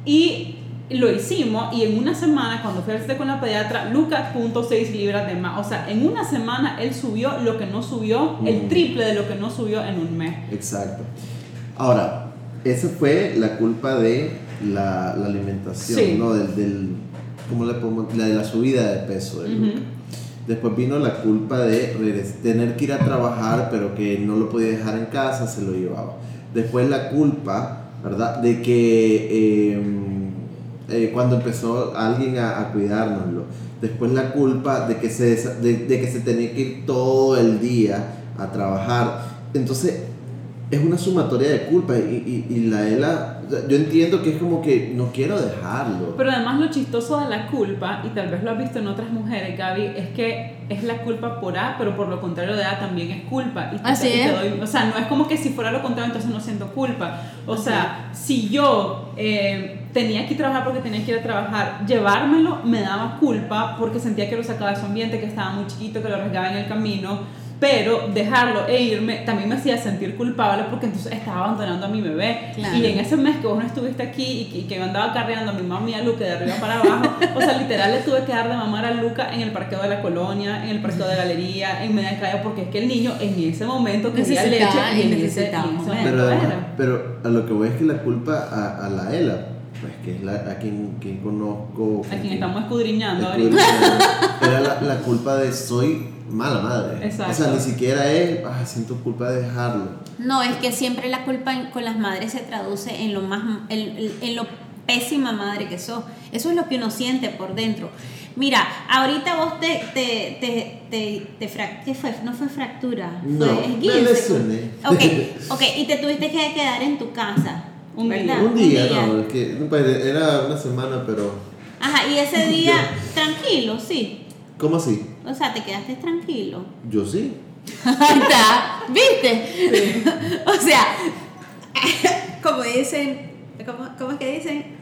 y lo hicimos y en una semana cuando fui a hacer con la pediatra, Lucas punto 6 libras de más, o sea, en una semana él subió lo que no subió, el Mm. triple de lo que no subió en un mes. Exacto. Ahora, esa fue la culpa de la, la alimentación, Sí. ¿no? Del, del, ¿cómo le podemos- La de la subida de peso de. Luca. Después vino la culpa de tener que ir a trabajar, pero que no lo podía dejar en casa, se lo llevaba. Después la culpa, ¿verdad? De que eh, eh, cuando empezó alguien a, a cuidárnoslo. Después la culpa de que, se, de, de que se tenía que ir todo el día a trabajar. Entonces, es una sumatoria de culpas y, y, y la ELA, yo entiendo que es como que no quiero dejarlo. Pero además lo chistoso de la culpa, y tal vez lo has visto en otras mujeres, Gaby, es que es la culpa por A, pero por lo contrario de A también es culpa. Y te- Así y te es. doy- o sea, no es como que si fuera lo contrario, entonces no siento culpa. O sea, si yo eh, tenía que ir a trabajar porque tenía que ir a trabajar, llevármelo me daba culpa porque sentía que lo sacaba de su ambiente, que estaba muy chiquito, que lo arriesgaba en el camino. pero dejarlo e irme también me hacía sentir culpable porque entonces estaba abandonando a mi bebé. Claro. Y en ese mes que vos no estuviste aquí y que, y que yo andaba carreando a mi mamá y a Luca de arriba para abajo, o sea, literal le tuve que dar de mamar a Luca en el parqueo de la colonia, en el parqueo de galería, en media calle, porque es que el niño en ese momento quería leche y en ese, necesitaba Pero, pero a lo que voy es que la culpa a, a la Ela, pues que es la, a quien, quien conozco. A con quien estamos escudriñando ahorita. escudriñando, Era la, la culpa de soy mala madre. Exacto. O sea, ni siquiera es, ah, siento culpa de dejarlo. No, es que siempre la culpa en- con las madres se traduce en lo más en, en lo pésima madre que sos. Eso es lo que uno siente por dentro. Mira, ahorita vos te te te te, te frac- ¿qué fue? No fue fractura, No, fue me esguince. lesioné. Ok, ok, y te tuviste que quedar en tu casa. Un día. Un día, no, es que pues, era una semana, pero. Ajá, y ese día tranquilo, sí. ¿Cómo así? O sea, te quedaste tranquilo. Yo sí. Ahí está, ¿viste? o sea, como dicen, ¿cómo, cómo es que dicen?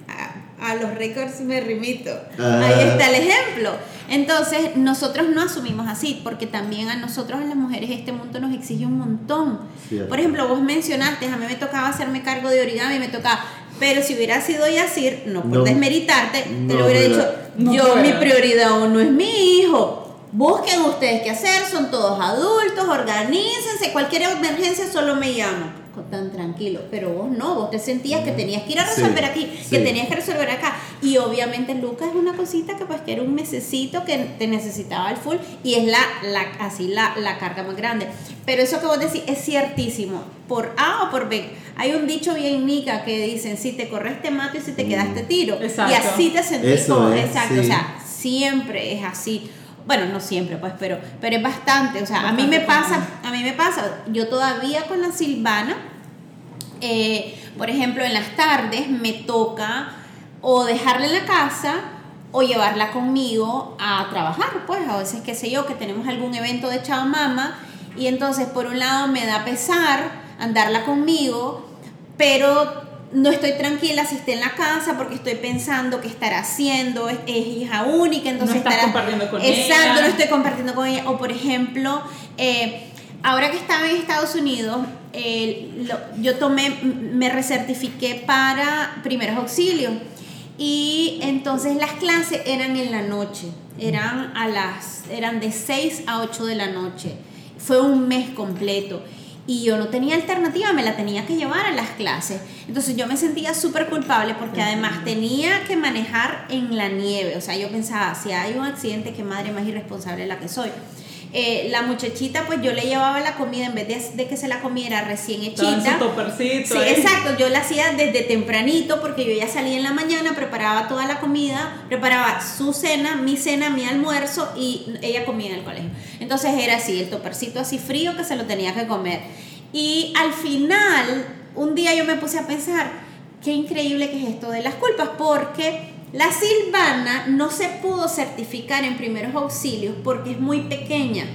A, los récords me remito. Ah. Ahí está el ejemplo. Entonces, nosotros no asumimos así, porque también a nosotros, a las mujeres, este mundo nos exige un montón. Cierto. Por ejemplo, vos mencionaste, a mí me tocaba hacerme cargo de origami, me tocaba. Pero si hubiera sido Yacir, no por No. desmeritarte, te No, lo hubiera dicho, No yo, mi prioridad uno es mi hijo. Busquen ustedes qué hacer, son todos adultos, organícense, cualquier emergencia solo me llaman. Tan tranquilo, pero vos no, vos te sentías que tenías que ir a Sí, resolver aquí, que tenías que resolver acá. Y obviamente Lucas es una cosita que pues que era un mesecito que te necesitaba el full y es la, la así la, la carga más grande. Pero eso que vos decís es ciertísimo, por A o por B. Hay un dicho bien nica que dicen, si te corres te mato y si te quedas te tiro. Exacto. Y así te sentís Eso es, exacto, sí. o sea, siempre es así. Bueno, no siempre, pues, pero, pero es bastante. O sea, a mí me pasa, a mí me pasa, yo todavía con la Silvana, eh, por ejemplo, en las tardes me toca o dejarla en la casa o llevarla conmigo a trabajar, pues a veces, qué sé yo, que tenemos algún evento de Chao Mama y entonces por un lado me da pesar andarla conmigo, pero no estoy tranquila si está en la casa porque estoy pensando qué estará haciendo, es, es hija única, entonces No estás estará... compartiendo con Exacto, ella. no estoy compartiendo con ella. O por ejemplo, eh, ahora que estaba en Estados Unidos, eh, lo- yo tomé, me recertifiqué para primeros auxilios. Y entonces las clases eran en la noche, eran a las, eran de 6 a 8 de la noche. Fue un mes completo. Y yo no tenía alternativa, me la tenía que llevar a las clases. Entonces yo me sentía súper culpable porque además tenía que manejar en la nieve. O sea, yo pensaba, si hay un accidente, qué madre más irresponsable la que soy. Eh, la muchachita, pues yo le llevaba la comida en vez de, de que se la comiera recién hechita. su topercito. Sí, exacto. Yo la hacía desde tempranito porque yo ya salía en la mañana, preparaba toda la comida, preparaba su cena, mi cena, mi almuerzo y ella comía en el colegio. Entonces era así, el topercito así frío que se lo tenía que comer. Y al final, un día yo me puse a pensar, qué increíble que es esto de las culpas, porque la Silvana no se pudo certificar en primeros auxilios porque es muy pequeña.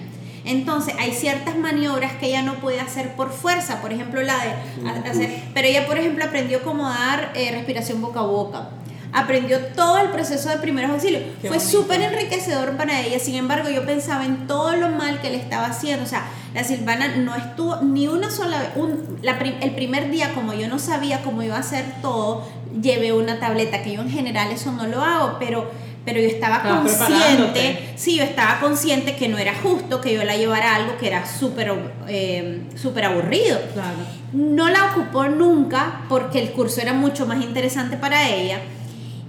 Entonces hay ciertas maniobras que ella no puede hacer por fuerza, por ejemplo la de hacer, pero ella por ejemplo aprendió cómo dar eh, respiración boca a boca, aprendió todo el proceso de primeros auxilios, Qué fue súper enriquecedor para ella, sin embargo yo pensaba en todo lo mal que le estaba haciendo, o sea, la Silvana no estuvo ni una sola vez, un- la el primer día como yo no sabía cómo iba a hacer todo, llevé una tableta, que yo en general eso no lo hago, pero, pero yo estaba Estabas consciente, sí, yo estaba consciente que no era justo que yo la llevara a algo que era súper eh, súper aburrido. Claro. No la ocupó nunca porque el curso era mucho más interesante para ella,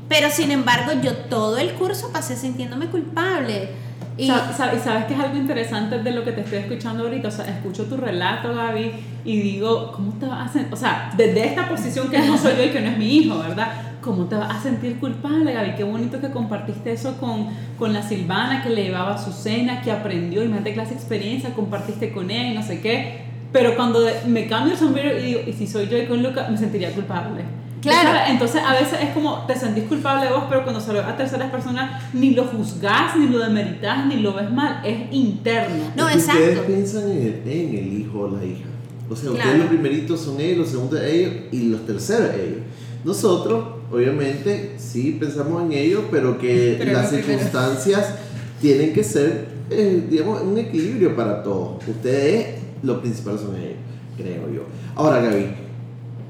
pero sin embargo yo todo el curso pasé sintiéndome culpable. Y, Sa- sa- Y sabes que es algo interesante de lo que te estoy escuchando ahorita. O sea, escucho tu relato, Gaby, y digo, ¿cómo te vas a sentir? O sea, desde esta posición que no soy yo y que no es mi hijo, ¿verdad? ¿Cómo te vas a sentir culpable, Gaby? Qué bonito que compartiste eso con, con la Silvana, que le llevaba su cena, que aprendió, y más de clase experiencia, compartiste con y no sé qué. Pero cuando me cambio el sombrero y digo, ¿y si soy yo y con Luca? Me sentiría culpable. Claro. ¿Sabes? Entonces a veces es como te sentís culpable de vos, pero cuando se lo ves a terceras personas ni lo juzgás, ni lo demeritas, ni lo ves mal, es interno. No, que Ustedes exacto. piensan en el, en el hijo o la hija. O sea, ustedes los primeritos son ellos, los segundos ellos y los terceros ellos. Nosotros, obviamente, sí pensamos en ellos, pero que Pero las circunstancias tienen que ser eh, digamos, un equilibrio para todos. Ustedes, lo principal son ellos, creo yo. Ahora, Gaby,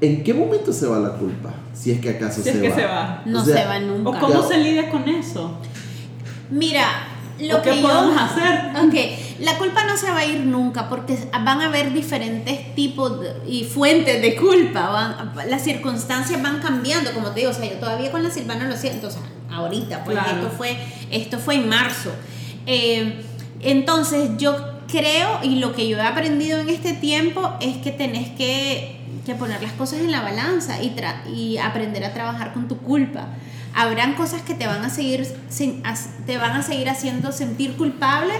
¿en qué momento se va la culpa? Si es que acaso Si se es que va. se va. No O sea, se va nunca. ¿O cómo Ya. se lidia con eso? Mira, lo ¿O qué que yo... podemos hacer? Ok, la culpa no se va a ir nunca porque van a haber diferentes tipos de- y fuentes de culpa. van- las circunstancias van cambiando, como te digo. O sea, yo todavía con la Silvana lo siento. O sea, ahorita, Claro. esto, fue, esto fue en marzo. Eh, entonces, yo creo y lo que yo he aprendido en este tiempo es que tenés que, que poner las cosas en la balanza y, tra- y aprender a trabajar con tu culpa. Habrán cosas que te van a seguir, te van a seguir haciendo sentir culpable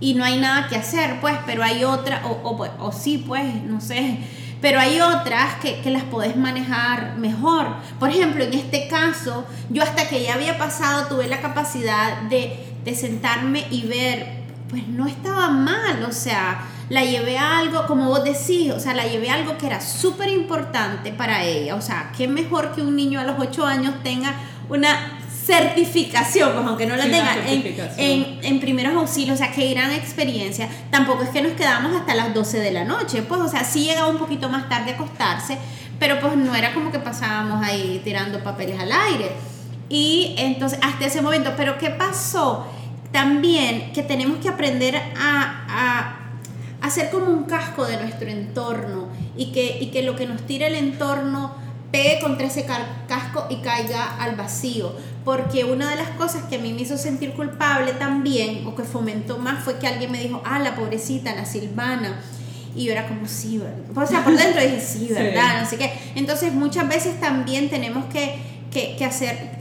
y no hay nada que hacer, pues, pero hay otra, o, o, pues, o sí, pues, no sé, pero hay otras que, que las podés manejar mejor. Por ejemplo, en este caso, yo hasta que ya había pasado tuve la capacidad de, de sentarme y ver, pues no estaba mal, o sea, la llevé a algo, como vos decís, o sea, la llevé a algo que era súper importante para ella, o sea, qué mejor que un niño a los 8 años tenga una certificación, pues aunque no la Sí, tenga en, en, en primeros auxilios, o sea, qué gran experiencia. Tampoco es que nos quedamos hasta las 12 de la noche, pues, o sea, sí llegaba un poquito más tarde a acostarse, pero pues no era como que pasábamos ahí tirando papeles al aire. Y entonces, hasta ese momento, pero ¿qué pasó? También que tenemos que aprender a, a hacer como un casco de nuestro entorno y que, y que lo que nos tire el entorno pegue contra ese casco y caiga al vacío. Porque una de las cosas que a mí me hizo sentir culpable también, o que fomentó más, fue que alguien me dijo, ah, la pobrecita, la Silvana. Y yo era como, sí, ¿verdad? O sea, por dentro dije, sí. ¿verdad? Sé qué. Entonces, muchas veces también tenemos que, que, que hacer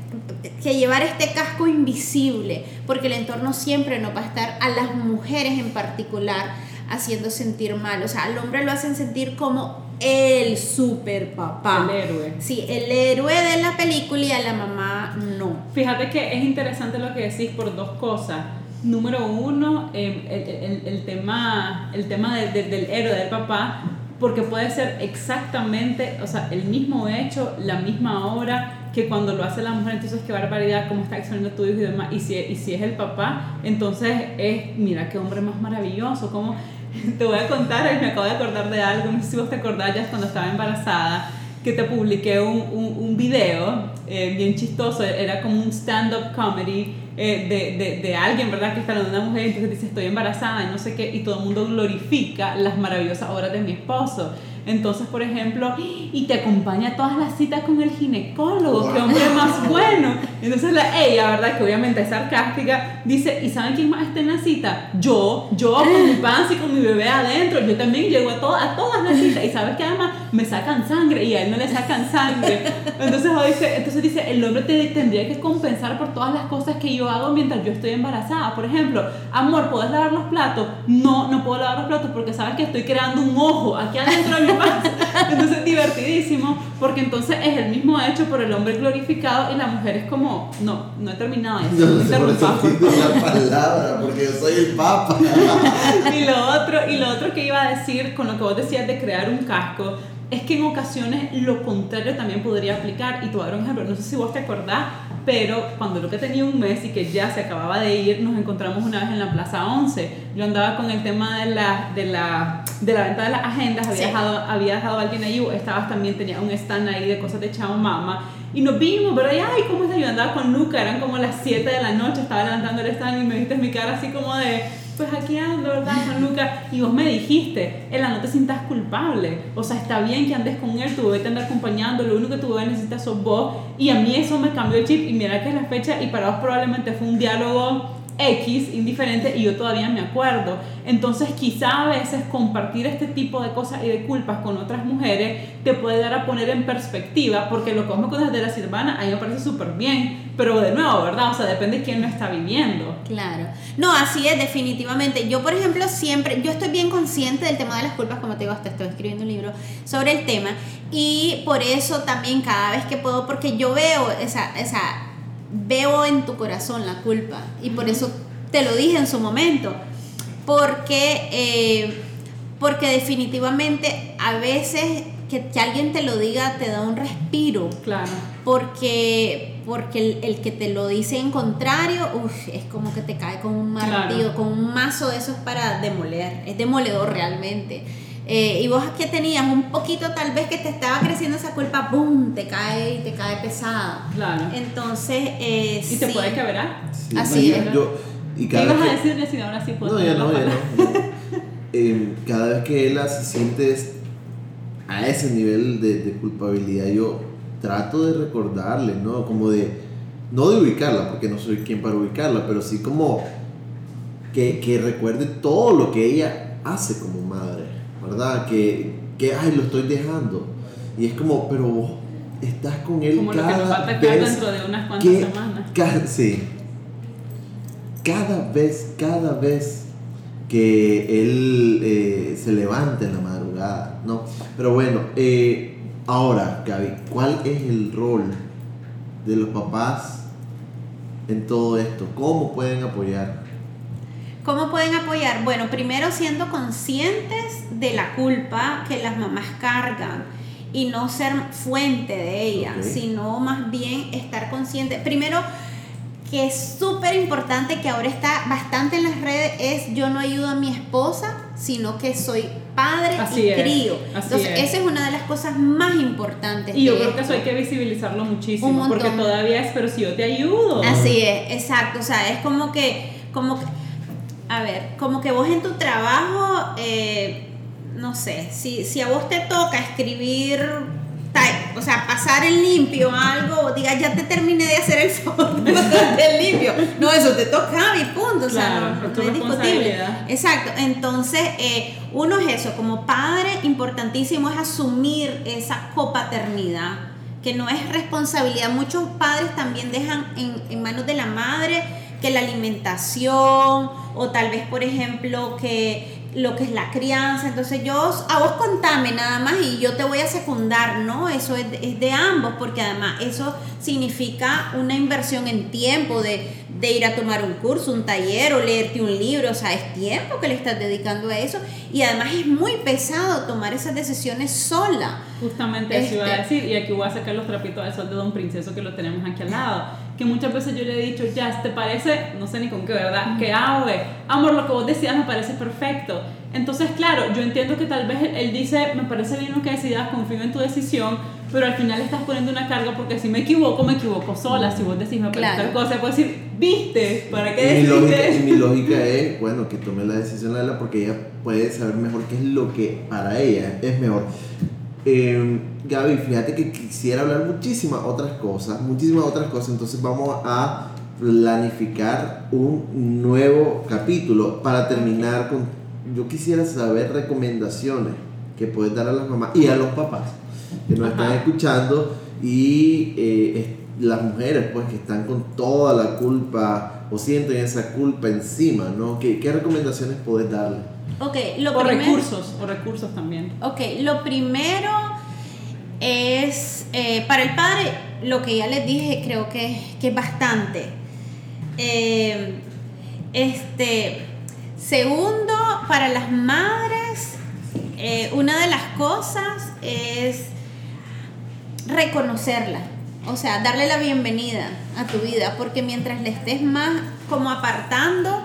que llevar este casco invisible, porque el entorno siempre nos va a estar a las mujeres en particular haciendo sentir mal, o sea, al hombre lo hacen sentir como el super papá. El héroe. Sí, el héroe de la película y a la mamá no. Fíjate que es interesante lo que decís por dos cosas. Número uno, eh, el, el- el tema, el tema de- de- del héroe, del papá, porque puede ser exactamente, o sea, el mismo hecho, la misma hora que cuando lo hace la mujer, entonces qué barbaridad, cómo está exponiendo tu hijo y demás. Y si, y si es el papá, entonces es, mira qué hombre más maravilloso, cómo... Te voy a contar, me acabo de acordar de algo, no sé si vos te acordás ya cuando estaba embarazada, que te publiqué un, un, un video eh, bien chistoso, era como un stand-up comedy eh, de, de, de alguien, ¿verdad? Que está hablando de una mujer entonces dice estoy embarazada y no sé qué, y todo el mundo glorifica las maravillosas obras de mi esposo. Entonces, por ejemplo, y te acompaña a todas las citas con el ginecólogo, qué hombre más bueno. Entonces la, ella, ¿verdad? Que obviamente es sarcástica, dice, ¿y saben quién más está en la cita? Yo, yo con mi panza y con mi bebé adentro, yo también llego a, to- a todas las citas y sabes que además me sacan sangre y a él no le sacan sangre. Entonces, dice, entonces dice, el hombre te tendría que compensar por todas las cosas que yo hago mientras yo estoy embarazada. Por ejemplo, amor, ¿puedes lavar los platos? No, no puedo lavar los platos porque sabes que estoy creando un ojo aquí adentro de mi panza. Entonces, divertidísimo, porque entonces es el mismo hecho por el hombre glorificado y la mujer es como, no, no he terminado eso. No no sé por la palabra, porque yo soy el papa. y lo otro y lo otro que iba a decir con lo que vos decías de crear un casco es que en ocasiones lo contrario también podría aplicar y dar un ejemplo no sé si vos te acordás pero cuando lo que tenía un mes y que ya se acababa de ir nos encontramos una vez en la Plaza 11 yo andaba con el tema de la de la de la venta de las agendas había Sí. dejado había dejado a alguien ahí estabas también tenía un stand ahí de cosas de chao mama y nos vimos. Y ay, ¿cómo estás? Yo andaba con Luca, eran como las 7 de la noche, estaba levantando el stand y me viste mi cara así como de, pues aquí ando, ¿verdad? Con Luca. Y vos me dijiste, Ela, no te sientas culpable. O sea, está bien que andes con él, tu bebé te anda acompañando, lo único que tu bebé necesita sos vos. Y a mí eso me cambió el chip. Y mira que es la fecha, y para vos probablemente fue un diálogo X, indiferente, y yo todavía me acuerdo. Entonces, quizá a veces compartir este tipo de cosas y de culpas con otras mujeres te puede dar a poner en perspectiva, porque lo que vos me contas de la Silvana, a mí me parece súper bien, pero de nuevo, ¿verdad? O sea, depende de quién lo está viviendo. Claro. No, así es, definitivamente. Yo, por ejemplo, siempre, yo estoy bien consciente del tema de las culpas, como te digo, hasta estoy escribiendo un libro sobre el tema. Y por eso también cada vez que puedo, porque yo veo esa, esa, veo en tu corazón la culpa. Y por eso te lo dije en su momento. Porque, eh, porque definitivamente a veces que, que alguien te lo diga te da un respiro. Claro. Porque, porque el, el que te lo dice en contrario, uf, es como que te cae con un martillo, Claro. con un mazo de esos para demoler. Es demoledor realmente. Eh, y vos que tenías un poquito tal vez que te estaba creciendo esa culpa, ¡boom! Te cae y te cae pesada. Claro. Entonces, eh, Y te sí. puede quebrar. Sí, Así es. yo- y ¿Qué cada ibas a vez que- decirle si ahora sí puedo No, ya no, ya no. Eh, cada vez que él se siente a ese nivel de, de culpabilidad, yo trato de recordarle, ¿no? Como de, no de ubicarla, porque no soy quien para ubicarla, pero sí como que, que recuerde todo lo que ella hace como madre, ¿verdad? Que, que, ay, lo estoy dejando. Y es como, pero vos estás con él Como lo que cada nos va a atacar vez dentro de unas cuantas que- semanas. Cada, sí. Cada vez, cada vez que él eh, se levanta en la madrugada, ¿no? Pero bueno, eh, ahora, Gaby, ¿cuál es el rol de los papás en todo esto? ¿Cómo pueden apoyar? ¿Cómo pueden apoyar? Bueno, primero siendo conscientes de la culpa que las mamás cargan y no ser fuente de ella, sino más bien estar consciente. Primero, que es súper importante, que ahora está bastante en las redes, es yo no ayudo a mi esposa, sino que soy padre Así y es, crío. así Entonces, es. esa es una de las cosas más importantes. Y yo creo que eso hay que visibilizarlo muchísimo, Un montón. porque todavía es, pero si yo te ayudo. Así es, exacto. O sea, es como que, como que, a ver, como que vos en tu trabajo, eh, no sé, si, si a vos te toca escribir, o sea, pasar el limpio algo, diga, ya te terminé de hacer el fondo del limpio. No, eso te toca y punto. O sea, Claro, no, es tu no es discutible. Exacto. Entonces, eh, uno es eso, como padre, importantísimo es asumir esa copaternidad que no es responsabilidad. Muchos padres también dejan en, en manos de la madre que la alimentación o tal vez, por ejemplo, que lo que es la crianza. Entonces yo, a vos contame nada más y yo te voy a secundar, ¿no? Eso es, es de ambos, porque además eso significa una inversión en tiempo de, de ir a tomar un curso, un taller o leerte un libro, o sea, es tiempo que le estás dedicando a eso y además es muy pesado tomar esas decisiones sola. Justamente eso iba a Este- decir, y aquí voy a sacar los trapitos al sol de Don Princeso que lo tenemos aquí al lado. Que muchas veces yo le he dicho, ya, ¿te parece? No sé ni con qué, ¿verdad? Que ave, amor, lo que vos decías me parece perfecto. Entonces, claro, yo entiendo que tal vez él, dice, me parece bien lo que decidas, confío en tu decisión, pero al final estás poniendo una carga porque si me equivoco, me equivoco sola. Si vos decís, me parece Claro. tal cosa, puedo decir, ¿viste? ¿Para qué lógica, y mi lógica es, bueno, que tome la decisión la de ella porque ella puede saber mejor qué es lo que para ella es mejor. Eh, Gaby, fíjate que quisiera hablar muchísimas otras cosas, muchísimas otras cosas, entonces vamos a planificar un nuevo capítulo para terminar con, yo quisiera saber recomendaciones que puedes dar a las mamás y a los papás que nos están escuchando y eh, es- las mujeres pues que están con toda la culpa o sienten esa culpa encima, ¿no? ¿Qué, qué recomendaciones puedes darle? Ok, lo O primero... recursos, o recursos también. Ok, lo primero es, eh, para el padre, lo que ya les dije, creo que, que es bastante. Eh, este, segundo, para las madres, eh, una de las cosas es reconocerla, o sea, darle la bienvenida a tu vida, porque mientras le estés más como apartando,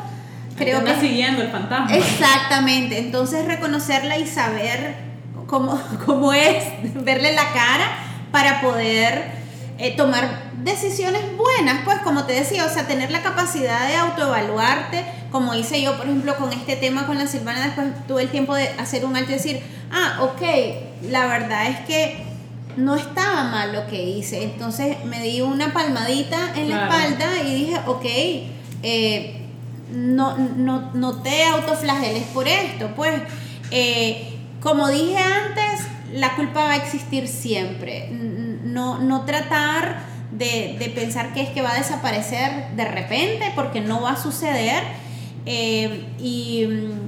creo que siguiendo el fantasma. Exactamente, entonces reconocerla y saber cómo, cómo es, verle la cara para poder eh, tomar decisiones buenas, pues como te decía, o sea, tener la capacidad de autoevaluarte, como hice yo, por ejemplo, con este tema con la Silvana, después tuve el tiempo de hacer un alto y decir, ah, ok, la verdad es que no estaba mal lo que hice, entonces me di una palmadita en la espalda y dije, ok, eh, no, no, no te autoflageles por esto. Pues, eh, como dije antes, la culpa va a existir siempre. No, no tratar de, de pensar que es que va a desaparecer de repente, porque no va a suceder. Eh, y mm,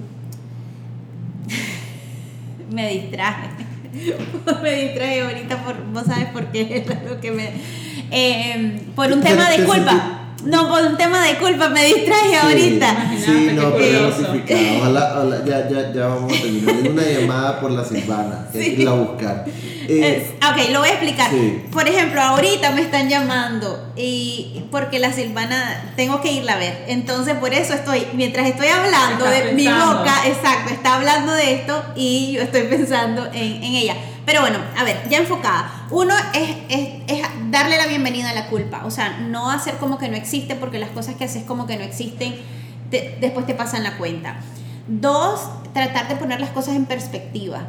me distraje. me distraje ahorita por, vos sabes por qué es lo que me... eh, por un Te- tema te de culpa. No, por un tema de culpa me distraje ahorita. Sí, no, pero. Ojalá, ojalá, ya, ya, ya vamos a terminar. Una llamada por la Silvana, que hay que irla a buscar. Eh, ok, lo voy a explicar. Sí. Por ejemplo, ahorita me están llamando y porque la Silvana tengo que irla a ver. Entonces, por eso estoy, mientras estoy hablando de mi boca, exacto, está hablando de esto y yo estoy pensando en, en ella. Pero bueno, a ver, ya enfocada. Uno es, es, es darle la bienvenida a la culpa. O sea, no hacer como que no existe porque las cosas que haces como que no existen, te- después te pasan la cuenta. Dos, tratar de poner las cosas en perspectiva.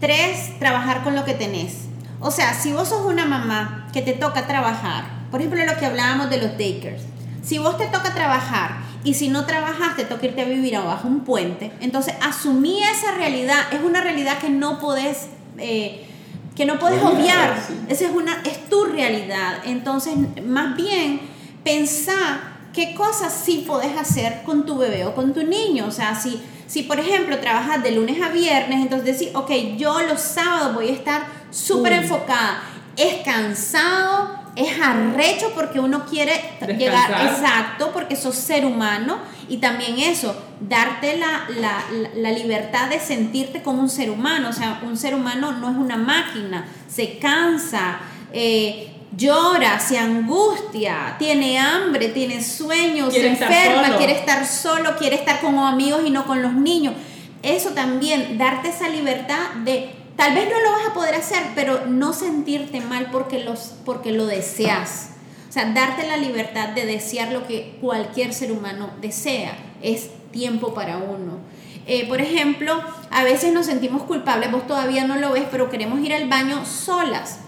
Tres, trabajar con lo que tenés. O sea, si vos sos una mamá que te toca trabajar, por ejemplo, lo que hablábamos de los daycares, si vos te toca trabajar y si no trabajas te toca irte a vivir abajo un puente, entonces asumí esa realidad, es una realidad que no podés, eh, que no podés Obviar, sí. esa es, una, es tu realidad, entonces más bien pensá qué cosas sí podés hacer con tu bebé o con tu niño. O sea, si, si por ejemplo trabajas de lunes a viernes, entonces decir, ok, yo los sábados voy a estar súper enfocada. Es cansado, es arrecho porque uno quiere llegar, Descansar. exacto, porque sos ser humano. Y también eso, darte la, la, la- libertad de sentirte como un ser humano. O sea, un ser humano no es una máquina, se cansa. eh, llora, se angustia, tiene hambre, tiene sueños, Quiere se enferma, quiere estar solo, quiere estar con amigos y no con los niños. Eso también, darte esa libertad de, tal vez no lo vas a poder hacer, pero no sentirte mal porque, los, porque lo deseas. O sea, darte la libertad de desear lo que cualquier ser humano desea. Es tiempo para uno. Eh, por ejemplo, a veces nos sentimos culpables, vos todavía no lo ves, pero queremos ir al baño solas.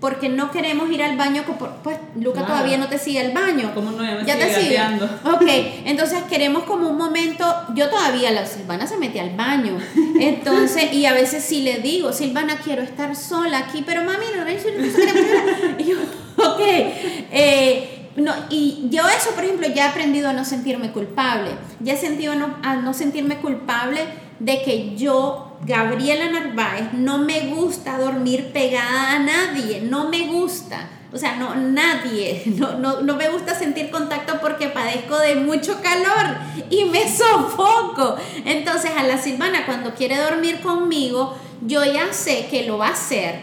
Porque no queremos ir al baño, pues Luca todavía no te sigue al baño. ¿Cómo no? Ya te sigue. gateando. Ok, entonces queremos como un momento, yo todavía, la Silvana se mete al baño, entonces, y a veces sí le digo, Silvana, quiero estar sola aquí, pero mami, no, no, no, no, no". Y yo, ok, eh, no, y yo eso, por ejemplo, ya he aprendido a no sentirme culpable, ya he sentido a no, a no sentirme culpable de que yo, Gabriela Narváez, no me gusta dormir pegada a nadie, no me gusta. O sea, no, nadie, no, no, no me gusta sentir contacto porque padezco de mucho calor y me sofoco. Entonces a la Silvana cuando quiere dormir conmigo, yo ya sé que lo va a hacer,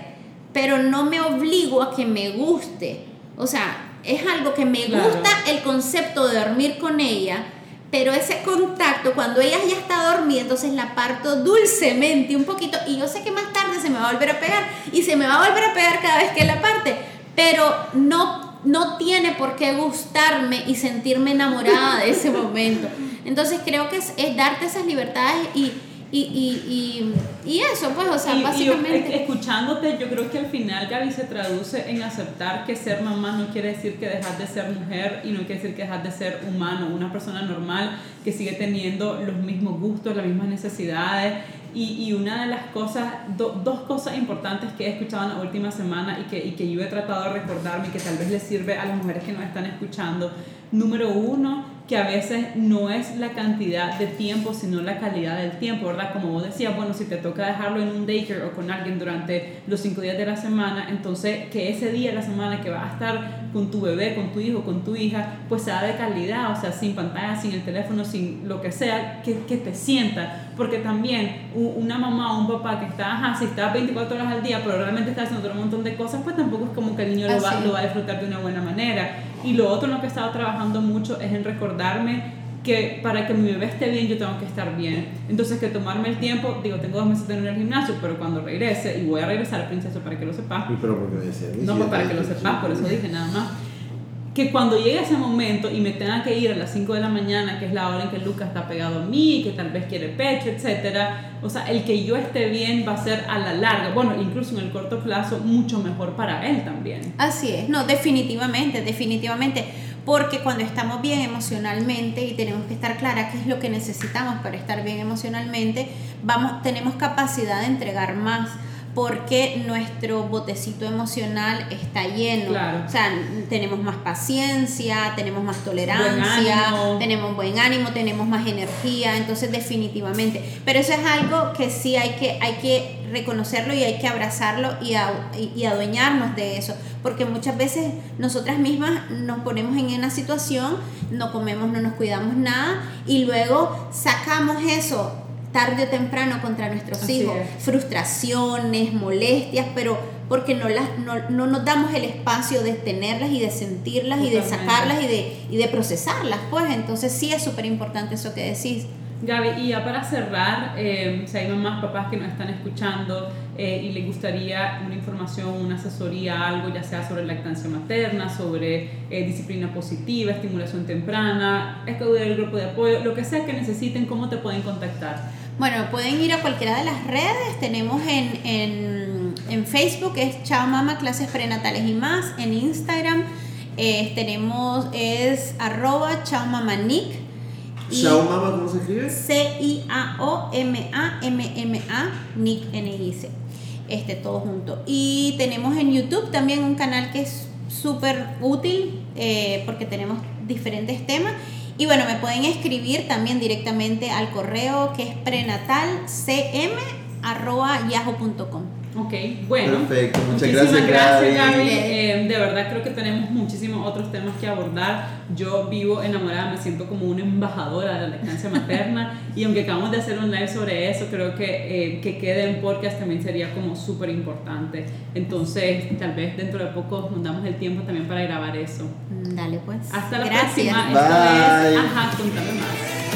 pero no me obligo a que me guste. O sea, es algo que me Claro. gusta el concepto de dormir con ella, pero ese contacto, cuando ella ya está dormida, entonces la parto dulcemente un poquito y yo sé que más tarde se me va a volver a pegar y se me va a volver a pegar cada vez que la parte, pero no, no tiene por qué gustarme y sentirme enamorada de ese momento. Entonces creo que es, es darte esas libertades y, y, y, y, y eso, pues, o sea, yo, básicamente... eh, escuchándote, yo creo que al final, Gaby, se traduce en aceptar que ser mamá no quiere decir que dejas de ser mujer y no quiere decir que dejas de ser humano, una persona normal que sigue teniendo los mismos gustos, las mismas necesidades. Y, y una de las cosas, do- dos cosas importantes que he escuchado en la última semana y que, y que yo he tratado de recordarme y que tal vez les sirve a las mujeres que nos están escuchando. Número uno, que a veces no es la cantidad de tiempo, sino la calidad del tiempo, ¿verdad? Como vos decías, bueno, si te toca dejarlo en un daycare o con alguien durante los cinco días de la semana, entonces que ese día de la semana que vas a estar con tu bebé, con tu hijo, con tu hija, pues sea de calidad, o sea, sin pantalla, sin el teléfono, sin lo que sea, que, que te sienta. Porque también una mamá o un papá que está, ajá, si está 24 horas al día, pero realmente está haciendo otro montón de cosas, pues tampoco es como que el niño lo va, lo va a disfrutar de una buena manera. Y lo otro en lo que he estado trabajando mucho es en recordarme que para que mi bebé esté bien yo tengo que estar bien. Entonces que tomarme el tiempo, digo, tengo dos meses de no ir al gimnasio, pero cuando regrese, y voy a regresar, princesa, para que lo sepas, pero porque me no, pues para que lo sepas, por eso dije nada más. Que cuando llegue ese momento y me tenga que ir a las 5 de la mañana, que es la hora en que Lucas está pegado a mí, que tal vez quiere pecho, etcétera, o sea, el que yo esté bien va a ser a la larga, bueno, incluso en el corto plazo, mucho mejor para él también. Así es, no, definitivamente, definitivamente, porque cuando estamos bien emocionalmente y tenemos que estar clara qué es lo que necesitamos para estar bien emocionalmente, vamos, tenemos capacidad de entregar más, porque nuestro botecito emocional está lleno. Claro. O sea, tenemos más paciencia, tenemos más tolerancia, tenemos buen ánimo, tenemos más energía, entonces definitivamente. Pero eso es algo que sí hay que, hay que reconocerlo y hay que abrazarlo y, a- y adueñarnos de eso, porque muchas veces nosotras mismas nos ponemos en una situación, no comemos, no nos cuidamos nada y luego sacamos eso tarde o temprano contra nuestros Así hijos, es. frustraciones, molestias, pero porque no, las, no, no nos damos el espacio de tenerlas y de sentirlas y de sacarlas y de, y de procesarlas, pues entonces sí es súper importante eso que decís. Gaby, y ya para cerrar, eh, si hay mamás, papás que nos están escuchando eh, y les gustaría una información, una asesoría, algo, ya sea sobre lactancia materna, sobre eh, disciplina positiva, estimulación temprana, escoger el grupo de apoyo, lo que sea que necesiten, ¿cómo te pueden contactar? Bueno, pueden ir a cualquiera de las redes. Tenemos en, en, en Facebook, es Chao Mama Clases Prenatales y más. En Instagram eh, tenemos, es arroba Chao Mama Nick. Mama, ¿cómo se escribe? C-I-A-O-M-A-M-M-A, Nick N-I-C. Este, todo junto. Y tenemos en YouTube también un canal que es súper útil eh, porque tenemos diferentes temas. Y bueno, me pueden escribir también directamente al correo que es prenatalcm.yahoo.com. Ok, bueno. Perfecto, muchas muchísimas gracias, gracias, Gaby. Gaby. Eh, de verdad creo que tenemos muchísimos otros temas que abordar. Yo vivo enamorada, me siento como una embajadora de la lactancia materna y aunque acabamos de hacer un live sobre eso, creo que eh, que quede en podcast también sería como súper importante. Entonces, tal vez dentro de poco nos damos el tiempo también para grabar eso. Dale pues. Hasta la Gracias. próxima. Bye. Esto es Ajá